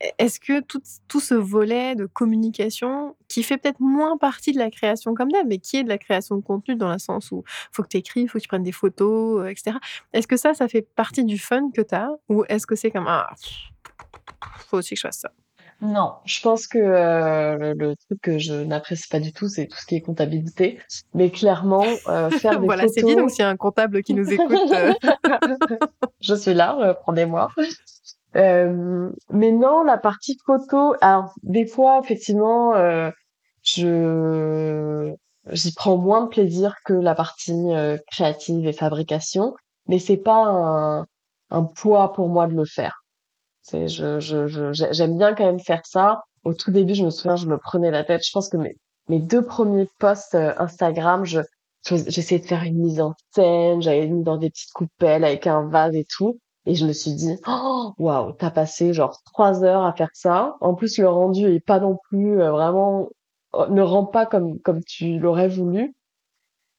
Est est-ce que tout tout ce volet de communication qui fait peut-être moins partie de la création comme telle, mais qui est de la création de contenu dans le sens où faut que tu écrives, faut que tu prennes des photos, heu et cetera. Est-ce que ça, ça fait partie du fun que tu as? Ou est-ce que c'est comme: «Ah, faut aussi que je fasse ça»? Non, je pense que, heu, le truc que je n'apprécie pas du tout, c'est tout ce qui est comptabilité. Mais clairement, heu, faire des Voilà, c'est dit, donc photos s'il y a un comptable qui nous écoute, heu je suis là, heu, prenez-moi. Hem, mais non, la partie photo alors des fois effectivement, je j'y prends moins de plaisir que la partie, créative et fabrication, mais c'est pas un un poids pour moi de le faire. C'est je je je j'ai j'aime bien quand même faire ça. Au tout début, je me souviens, je me prenais la tête. Je pense que mes mes 2 premiers posts, heu, Instagram, je je j'essayais de faire une mise en scène, j'avais mis dans des petites coupelles avec un vase et tout et je me suis dit: «Oh, waouh, tu as passé genre 3 heures à faire ça. En plus, le rendu est pas non plus, heu, vraiment, heu, ne rend pas comme comme tu l'aurais voulu».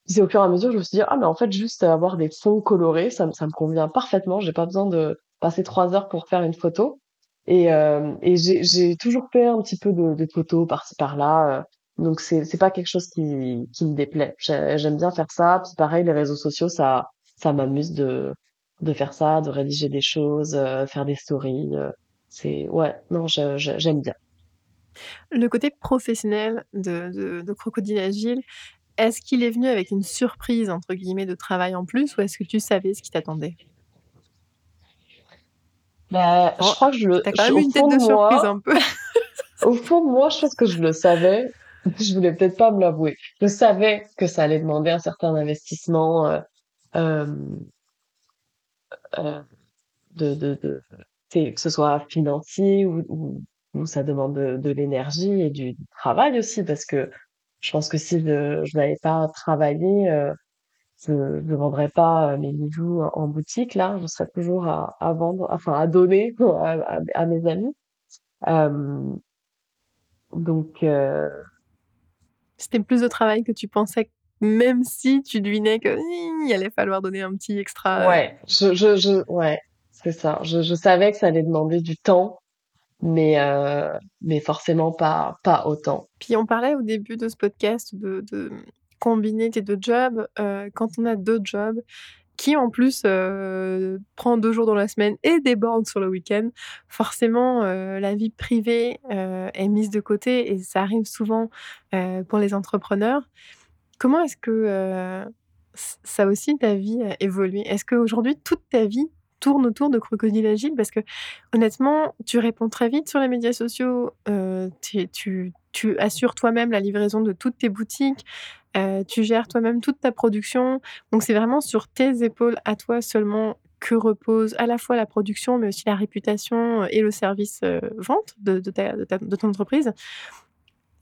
C'est au fur et à mesure, je me suis dit: «Ah mais en fait, juste avoir des fonds colorés, ça ça me convient parfaitement. J'ai pas besoin de passer 3 heures pour faire une photo» et hem et j'ai toujours fait un petit peu de de photos par-ci par-là, heu, donc c'est c'est pas quelque chose qui qui me déplaît. J'ai j'aime bien faire ça, puis pareil, les réseaux sociaux, ça ça m'amuse de de faire ça, de rédiger des choses, heu, faire des stories, c'est ouais, non, j'aime bien. Le côté professionnel de de de Crocodile Agile, est-ce qu'il est venu avec une «surprise» entre guillemets de travail en plus ou est-ce que tu savais ce qui t'attendait? Bah, je Oh, crois que je le tu as quand même une tête de surprise un peu. Au fond de moi, je pense que je le savais, je voulais peut-être pas me l'avouer. Je savais que ça allait demander un certain investissement, heu, hem, heu, de de que ce soit financier ou ou ou ça demande de de l'énergie et du du travail aussi parce que je pense que si je je n'avais pas travaillé, je je vendrais pas, heu, mes bijoux en boutique là, je serais toujours à à vendre, enfin à donner à à à mes amis. Donc heu C'était plus de travail que tu pensais, même si tu devinais que, il allait falloir donner un petit extra, heu Ouais, je je je ouais, c'est ça. Je je savais que ça allait demander du temps, mais mais forcément pas pas autant. Puis on parlait au début de ce podcast de de, combiner tes 2 jobs, heu, quand on a 2 jobs qui en plus, heu, prend 2 jours dans la semaine et déborde sur le week-end, forcément, heu, la vie privée, heu, est mise de côté et ça arrive souvent, pour les entrepreneurs. Comment est-ce que, ça aussi ta vie a évolué? Est-ce qu'aujourd'hui toute ta vie tourne autour de Crocodile Agile? Parce que honnêtement, tu réponds très vite sur les médias sociaux, euh, tu, assures toi-même la livraison de toutes tes boutiques, euh, tu gères toi-même toute ta production. Donc c'est vraiment sur tes épaules à toi seulement que repose à la fois la production, mais aussi la réputation et le service vente de, de, de ton entreprise.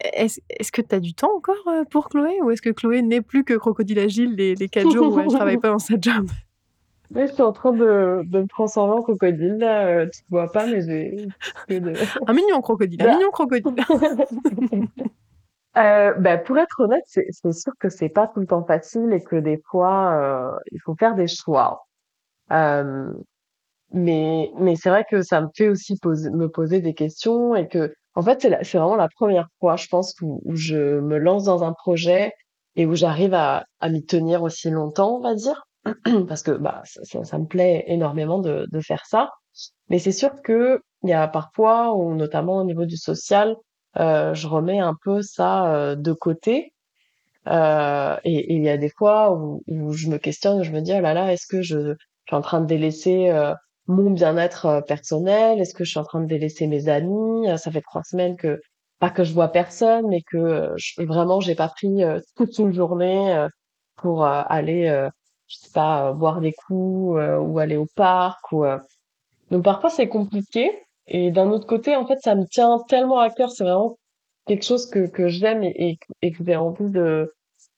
Est-ce que tu as du temps encore euh, pour Chloé? Ou est-ce que Chloé n'est plus que crocodile agile les, les 4 jours où elle ne travaille pas dans sa job? Je suis en train de, de me transformer en crocodile, là. Euh, tu ne vois pas, mais j'ai... un mignon crocodile, un mignon crocodile. euh, bah, pour être honnête, c'est, sûr que c'est pas tout le temps facile et que des fois, euh, il faut faire des choix. Euh, mais, mais c'est vrai que ça me fait aussi poser, me poser des questions et que en fait, c'est, c'est vraiment la première fois, je pense, où, je me lance dans un projet et où j'arrive à, à m'y tenir aussi longtemps, on va dire, parce que bah ça, ça, me plaît énormément de, de faire ça. Mais c'est sûr que il y a parfois, ou notamment au niveau du social, euh, je remets un peu ça euh, de côté. Euh, et il y a des fois où, où, je me questionne, je me dis oh là là, est-ce que je, suis en train de délaisser euh, mon bien-être euh, personnel? Est-ce que je suis en train de délaisser mes amis? Euh, Ça fait trois semaines que pas que je vois personne, mais que je, vraiment j'ai pas pris toute une journée pour aller, je sais pas, boire des coups ou aller au parc. Ou donc parfois c'est compliqué. Et d'un autre côté, en fait, ça me tient tellement à cœur. C'est vraiment quelque chose que que j'aime et, et, que j'ai envie de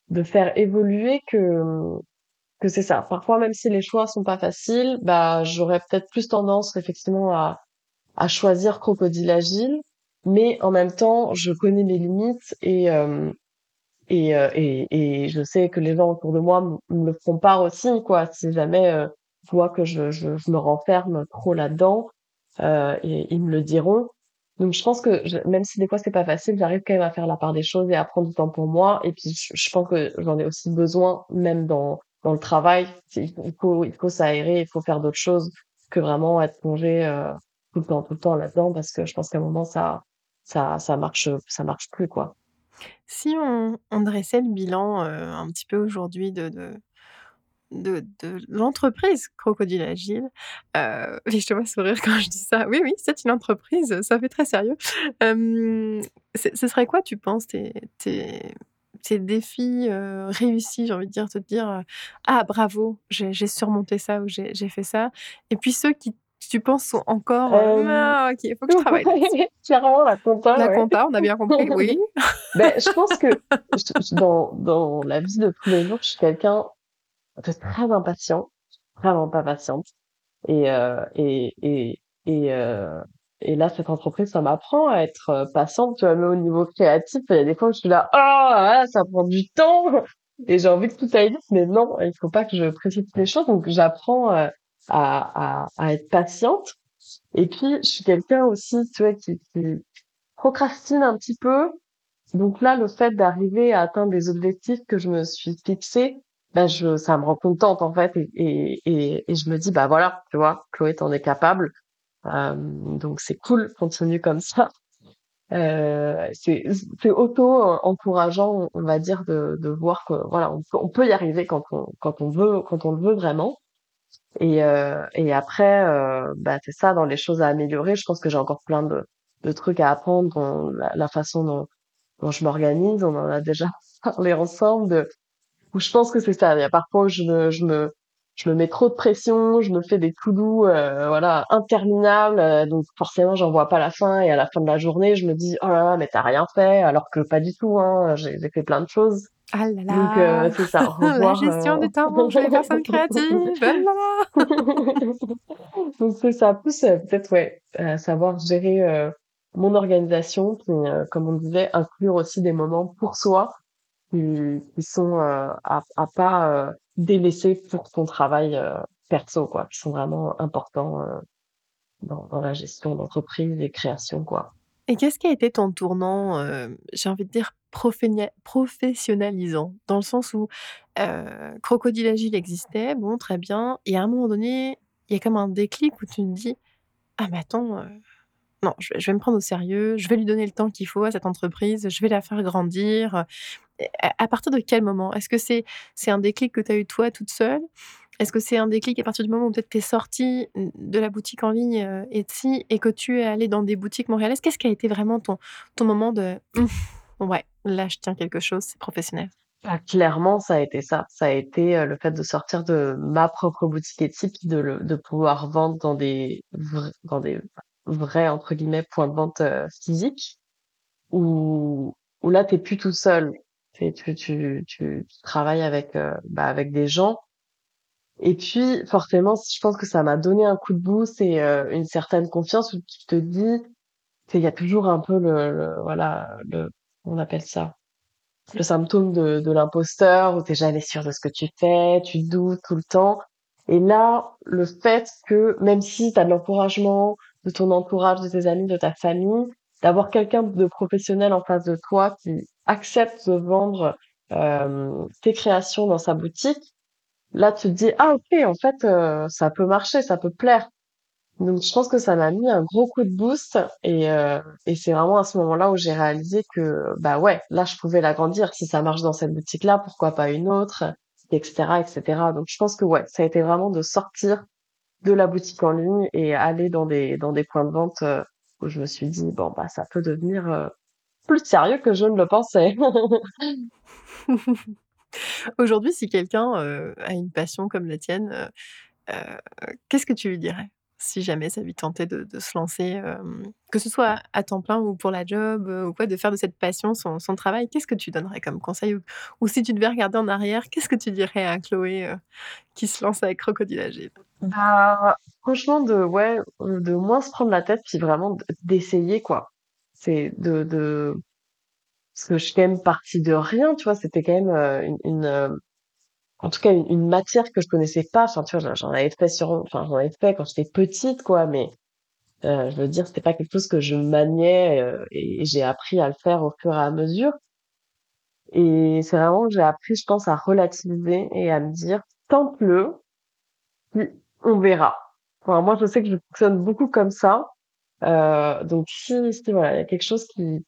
de faire évoluer que que c'est ça. Parfois, même si les choix sont pas faciles, bah, j'aurais peut-être plus tendance, effectivement, à, à choisir Crocodile Agile. Mais en même temps, je connais mes limites et, euh, et, euh, et, et, je sais que les gens autour de moi me le part aussi, quoi. Si jamais euh, voient que je, je, je, me renferme trop là-dedans, euh, et ils me le diront. Donc je pense que même si des fois c'est pas facile, j'arrive quand même à faire la part des choses et à prendre du temps pour moi. Et puis je, je pense que j'en ai aussi besoin, même dans dans le travail, il faut, il faut s'aérer, il faut faire d'autres choses que vraiment être plongé euh, tout le temps, tout le temps là-dedans, parce que je pense qu'à un moment ça, ça, ça marche, ça marche plus quoi. Si on, on dressait le bilan euh, un petit peu aujourd'hui de, de, de, de l'entreprise Crocodile Agile, euh, et je te vois sourire quand je dis ça. Oui, oui, c'est une entreprise, ça fait très sérieux. Euh, ce serait quoi, tu penses, tes, tes, tes défis réussis, j'ai envie de dire, te dire ah bravo, j'ai surmonté ça ou j'ai fait ça. Et puis ceux qui tu penses sont encore ah, ok, il faut que je travaille. Clairement la compta. La compta, on a bien compris, oui. ben, je pense que dans, dans la vie de tous les jours, je suis quelqu'un de très impatient, vraiment pas patiente. Et, euh, et, et, et, euh, et là, cette entreprise, ça m'apprend à être euh, patiente, tu vois, mais au niveau créatif, il y a des fois où je suis là, oh, ça prend du temps, et j'ai envie que tout aille vite, mais non, il faut pas que je précipite les choses, donc j'apprends euh, à, à, à, être patiente. Et puis, je suis quelqu'un aussi, tu vois, qui, qui procrastine un petit peu. Donc là, le fait d'arriver à atteindre des objectifs que je me suis fixés, ben je, ça me rend contente en fait, et, et, et, je me dis, bah voilà, tu vois, Chloé, t'en es capable euh, donc c'est cool, continue comme ça. Euh, c'est auto encourageant, on va dire, de, de voir que voilà, on peut y arriver quand on quand on veut quand on le veut vraiment. Et euh, et après, euh, bah c'est ça dans les choses à améliorer. Je pense que j'ai encore plein de de trucs à apprendre dans la, la façon dont dont je m'organise. On en a déjà parlé ensemble. De, où je pense que c'est ça. Il y a parfois où je me je me je me mets trop de pression, je me fais des to doux, euh, voilà, interminables, euh, donc forcément j'en vois pas la fin et à la fin de la journée je me dis oh là là mais t'as rien fait alors que pas du tout, hein, j'ai fait plein de choses. Ah là là. Donc euh, c'est ça. La gestion du temps chez les personnes créatives. Oh donc c'est ça, plus peut-être ouais, savoir gérer mon organisation, puis comme on disait inclure aussi des moments pour soi qui, sont à, à pas délaissés pour ton travail euh, perso, quoi, qui sont vraiment importants euh, dans, la gestion d'entreprise et création, quoi. Et qu'est-ce qui a été ton tournant, euh, j'ai envie de dire, professionnalisant, dans le sens où euh, Crocodile Agile existait, bon, très bien, et à un moment donné, il y a comme un déclic où tu te dis, ah mais attends, non, je vais, me prendre au sérieux, je vais lui donner le temps qu'il faut à cette entreprise, je vais la faire grandir, à partir de quel moment? Est-ce que c'est c'est un déclic que tu as eu toi toute seule? Est-ce que c'est un déclic à partir du moment où peut-être tu es sortie de la boutique en ligne, heu, Etsy et que tu es allée dans des boutiques montréalaises? Qu'est-ce qui a été vraiment ton ton moment de: «Mmh, ouais, là je tiens quelque chose, c'est professionnel»? Bah, clairement, ça a été ça. Ça a été, heu, le fait de sortir de ma propre boutique Etsy, puis de de pouvoir vendre dans des dans des vrais, entre guillemets, «points de vente», heu, physiques où où là, tu es plus tout seul. Tu tu tu tu travailles avec, heu, bah, avec des gens et puis forcément, je pense que ça m'a donné un coup de boost et heu, une certaine confiance où tu te dis il y a toujours un peu le le voilà, le on appelle ça? Le symptôme de de l'imposteur où tu es jamais sûr de ce que tu fais, tu doutes tout le temps et là, le fait que même si tu as de l'encouragement de ton entourage, de tes amis, de ta famille, d'avoir quelqu'un de professionnel en face de toi qui accepte de vendre, hem, tes créations dans sa boutique, là, tu te dis: «Ah OK, en fait, heu, ça peut marcher, ça peut plaire». Donc je pense que ça m'a mis un gros coup de boost et heu et c'est vraiment à ce moment-là où j'ai réalisé que, bah, ouais, là, je pouvais l'agrandir. Si ça marche dans cette boutique-là, pourquoi pas une autre? Et cetera et cetera. Donc je pense que, ouais, ça a été vraiment de sortir de la boutique en ligne et aller dans des dans des points de vente, heu, où je me suis dit: «Bon, bah, ça peut devenir, heu, plus sérieux que je ne le pensais». Aujourd'hui, si quelqu'un, heu, a une passion comme la tienne, heu, qu'est-ce que tu lui dirais? Si jamais ça lui tentait de de se lancer, que ce soit à temps plein ou pour la job, ou quoi, de faire de cette passion son travail, qu'est-ce que tu donnerais comme conseil? Ou si tu devais regarder en arrière, qu'est-ce que tu dirais à Chloé, qui se lance avec Crocodile Agile? Bah, franchement de ouais, de moins se prendre la tête, puis vraiment d'essayer, quoi. C'est de de parce que je suis quand même partie de rien, tu vois? C'était quand même, heu, une une, heu, en tout cas une matière que je connaissais pas. Enfin, tu vois, j'en avais fait sur enfin, j'en avais fait quand j'étais petite, quoi, mais heu, je veux dire, c'était pas quelque chose que je maniais, heu et j'ai appris à le faire au fur et à mesure et c'est vraiment que j'ai appris, je pense, à relativiser et à me dire: «Tente-le, on verra». Enfin, moi, je sais que je fonctionne beaucoup comme ça Heu, donc si voilà, il y a quelque chose qui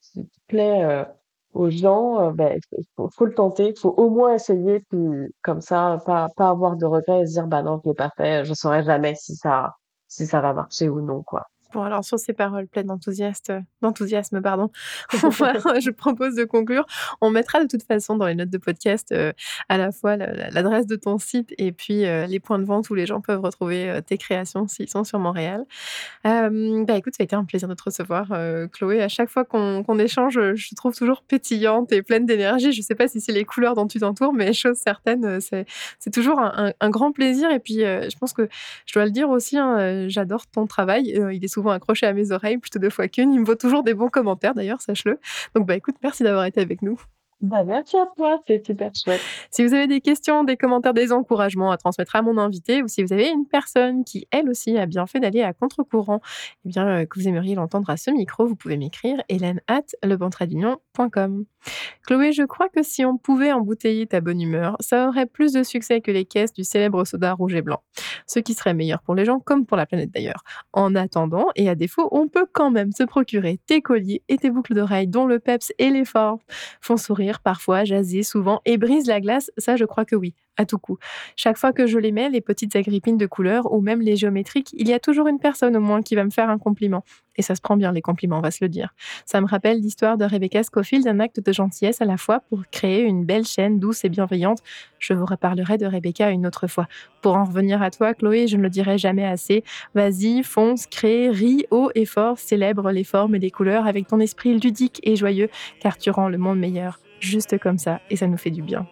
plaît, heu, aux gens, beh, il faut le tenter, faut au moins essayer, puis comme ça, pas pas avoir de regrets et se dire: «Bah non, je l'ai pas fait, je saurais jamais si ça si ça va marcher ou non, quoi». Bon alors sur ces paroles pleines d'enthousiasme pardon, je propose de conclure. On mettra de toute façon dans les notes de podcast, heu, à la fois la la l'adresse de ton site et puis, heu, les points de vente où les gens peuvent retrouver, heu, tes créations s'ils sont sur Montréal. Bah, écoute, ça a été un plaisir de te recevoir, Chloé. À chaque fois qu'on échange, je te trouve toujours pétillante et pleine d'énergie. Je sais pas si c'est les couleurs dont tu t'entoures, mais chose certaine, c'est toujours un un un grand plaisir et puis, je pense que je dois le dire aussi, hein, j'adore ton travail, il est souvent accroché à mes oreilles plutôt deux fois qu'une. Il me vaut toujours des bons commentaires d'ailleurs, sache-le. Donc bah, écoute, merci d'avoir été avec nous. Bah, merci à toi, c'est super chouette. Si vous avez des questions, des commentaires, des encouragements à transmettre à mon invité ou si vous avez une personne qui, elle aussi, a bien fait d'aller à contre-courant, eh bien, heu, que vous aimeriez l'entendre à ce micro, vous pouvez m'écrire hélène@lebontradeunion.com. Chloé, je crois que si on pouvait embouteiller ta bonne humeur, ça aurait plus de succès que les caisses du célèbre soda rouge et blanc. Ce qui serait meilleur pour les gens comme pour la planète d'ailleurs. En attendant, et à défaut, on peut quand même se procurer tes colliers et tes boucles d'oreilles dont le peps et l'effort font sourire parfois, jaser souvent et brisent la glace, ça je crois que oui, à tout coup. Chaque fois que je les mets, les petites agrippines de couleurs ou même les géométriques, il y a toujours une personne au moins qui va me faire un compliment. Et ça se prend bien les compliments, on va se le dire. Ça me rappelle l'histoire de Rebecca Scofield, un acte de gentillesse à la fois pour créer une belle chaîne douce et bienveillante. Je vous reparlerai de Rebecca une autre fois. Pour en revenir à toi, Chloé, je ne le dirai jamais assez. Vas-y, fonce, crée, ris haut et fort, célèbre les formes et les couleurs avec ton esprit ludique et joyeux, car tu rends le monde meilleur. Juste comme ça, et ça nous fait du bien.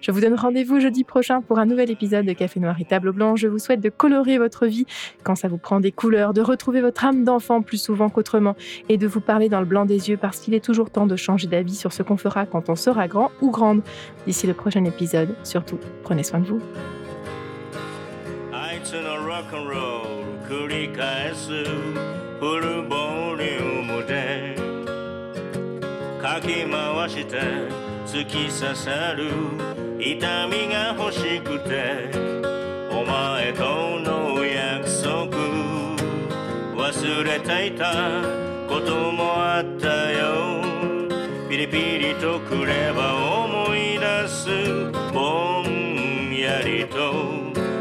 Je vous donne rendez-vous jeudi prochain pour un nouvel épisode de Café Noir et Table Blanc. Je vous souhaite de colorer votre vie quand ça vous prend des couleurs, de retrouver votre âme d'enfant plus souvent qu'autrement et de vous parler dans le blanc des yeux parce qu'il est toujours temps de changer d'avis sur ce qu'on fera quand on sera grand ou grande. D'ici le prochain épisode, surtout, prenez soin de vous. あいつのロックンロール繰り返すフルボリュームでかき回して 突き刺さる。痛みが欲しくてお前との約束。忘れていたこともあったよ。ピリピリとくれば思い出す。ぼんやりと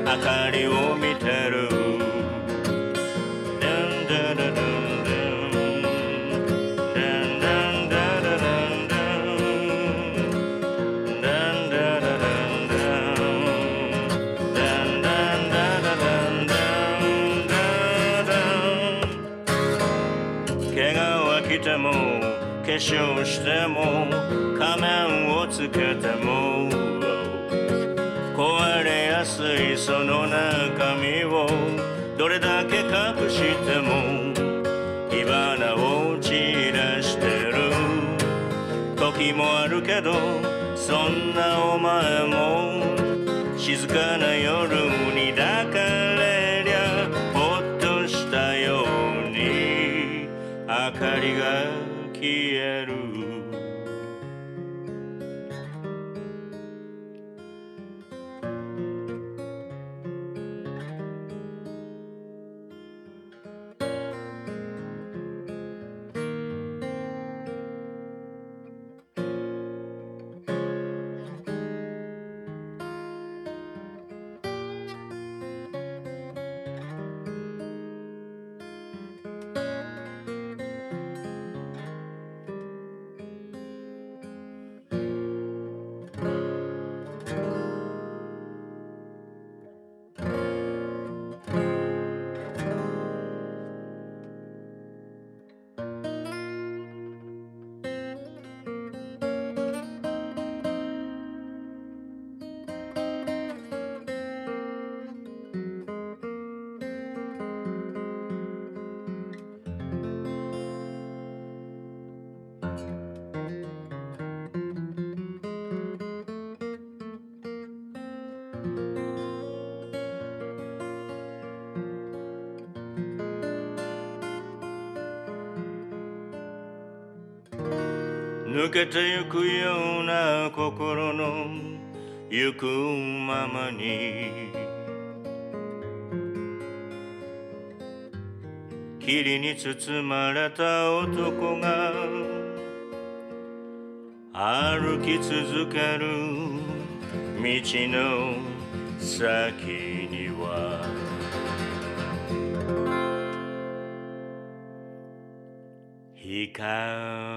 明かりを見てる。粧しても仮面をつけても壊れやすいその中身をどれだけ隠しても火花を散らしてる。時もあるけどそんなお前も静かな夜に抱かれ抜けてゆくような心の行くままに。霧に包まれた男が歩き続ける道の先には。光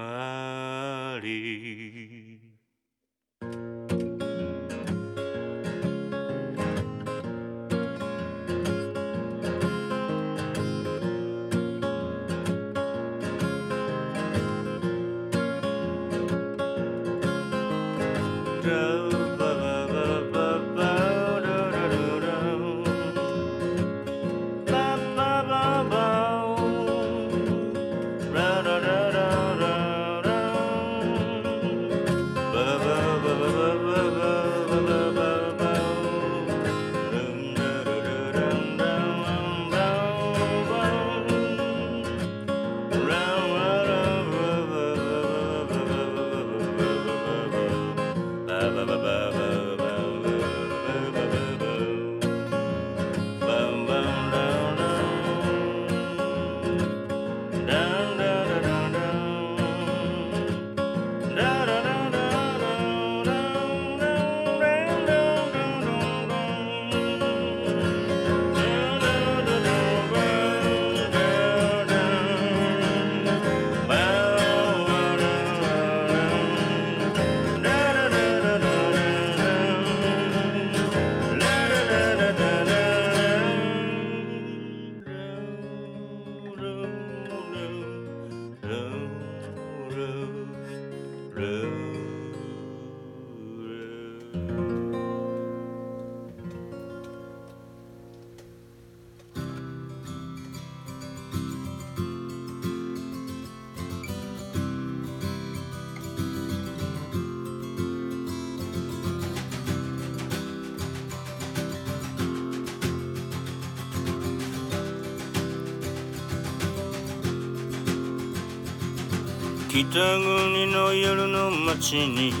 北国の夜の街に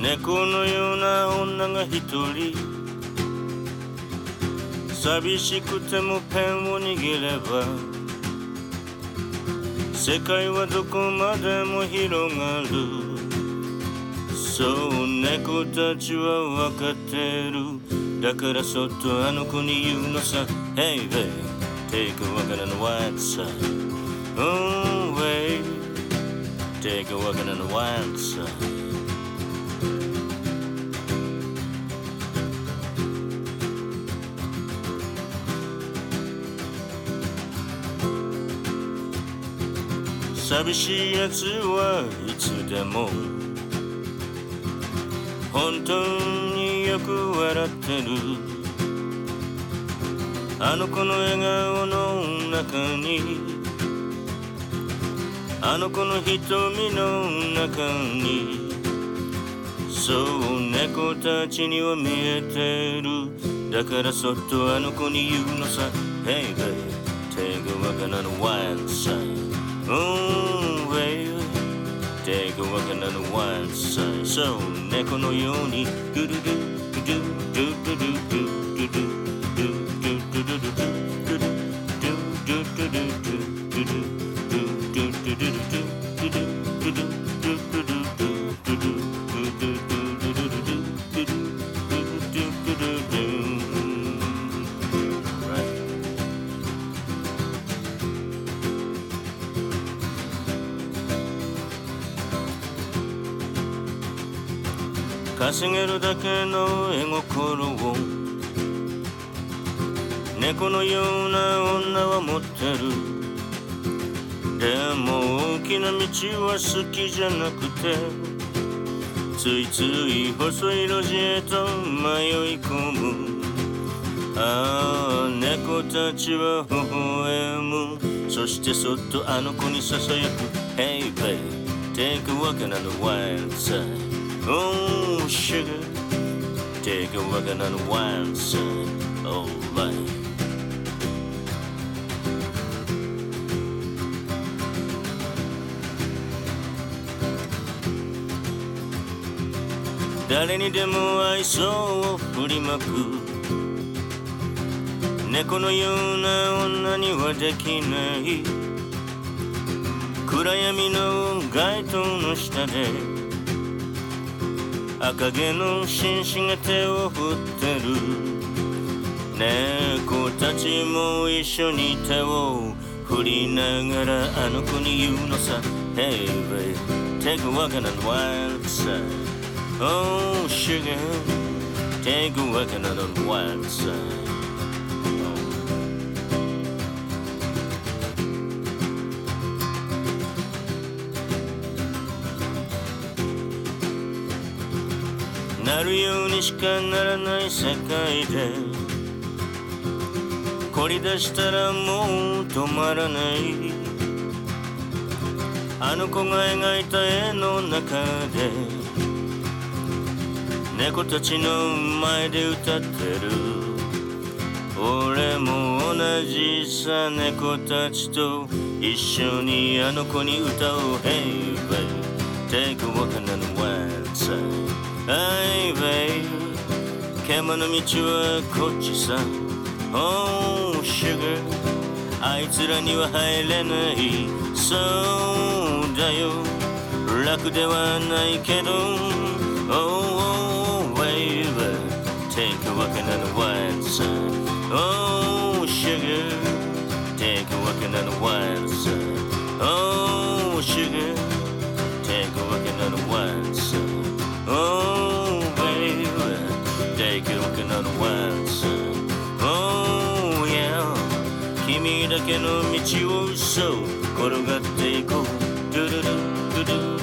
猫のような女が一人寂しくてもペンを握れば世界はどこまでも広がる。そう猫たちは分かってる。だからそっとあの子に言うのさ。Hey, hey, take a walk on the white side、oh, take a working in the wine sun.「寂しいやつはいつでも本当によく笑ってるあの子の笑顔の中にあの子の瞳の中にそう猫たちには見えてる。だからそっとあの子に言うのさ。Hey babe 手がわからぬワイ。ルド Oh babe 手がわからぬワンルドさそう猫のようにドゥルドゥドゥドゥドゥドゥドゥドゥドゥドゥドゥドゥドゥドゥドゥドゥドゥドゥドゥ茂るだけの絵心を。猫のような女は持ってる。でも大きな道は好きじゃなくてついつい細い路地へと迷い込む。ああ猫たちは微笑む。そしてそっとあの子にささやく。Hey babe take a walk on the wild side Oh, sugar, take a walk and unwind, son. All right.「誰にでも愛想を振りまく」「猫のような女にはできない」「暗闇の街灯の下で」赤毛の紳士が手を振ってる猫たちも一緒に手を振りながらあの子に言うのさ Hey babe, take a walk on the wild side Oh sugar, take a walk on the wild side ようにしかならない世界で凝り出したらもう止まらない。あの子が描いた絵の中で猫たちの前で歌ってる。俺も同じさ猫たちと一緒にあの子に歌おう Hey babe Take a walk in the way「アイベイ」「獣の道はこっちさ」「オーシュガー」「あいつらには入れない」「そうだよ」「楽ではないけど」「オーオーウェイブ」「Take a walk in」「オーシュガー」「Take a walk in」「オーシュガー」けの道を嘘転がっていこう。ドゥドゥドゥドゥ。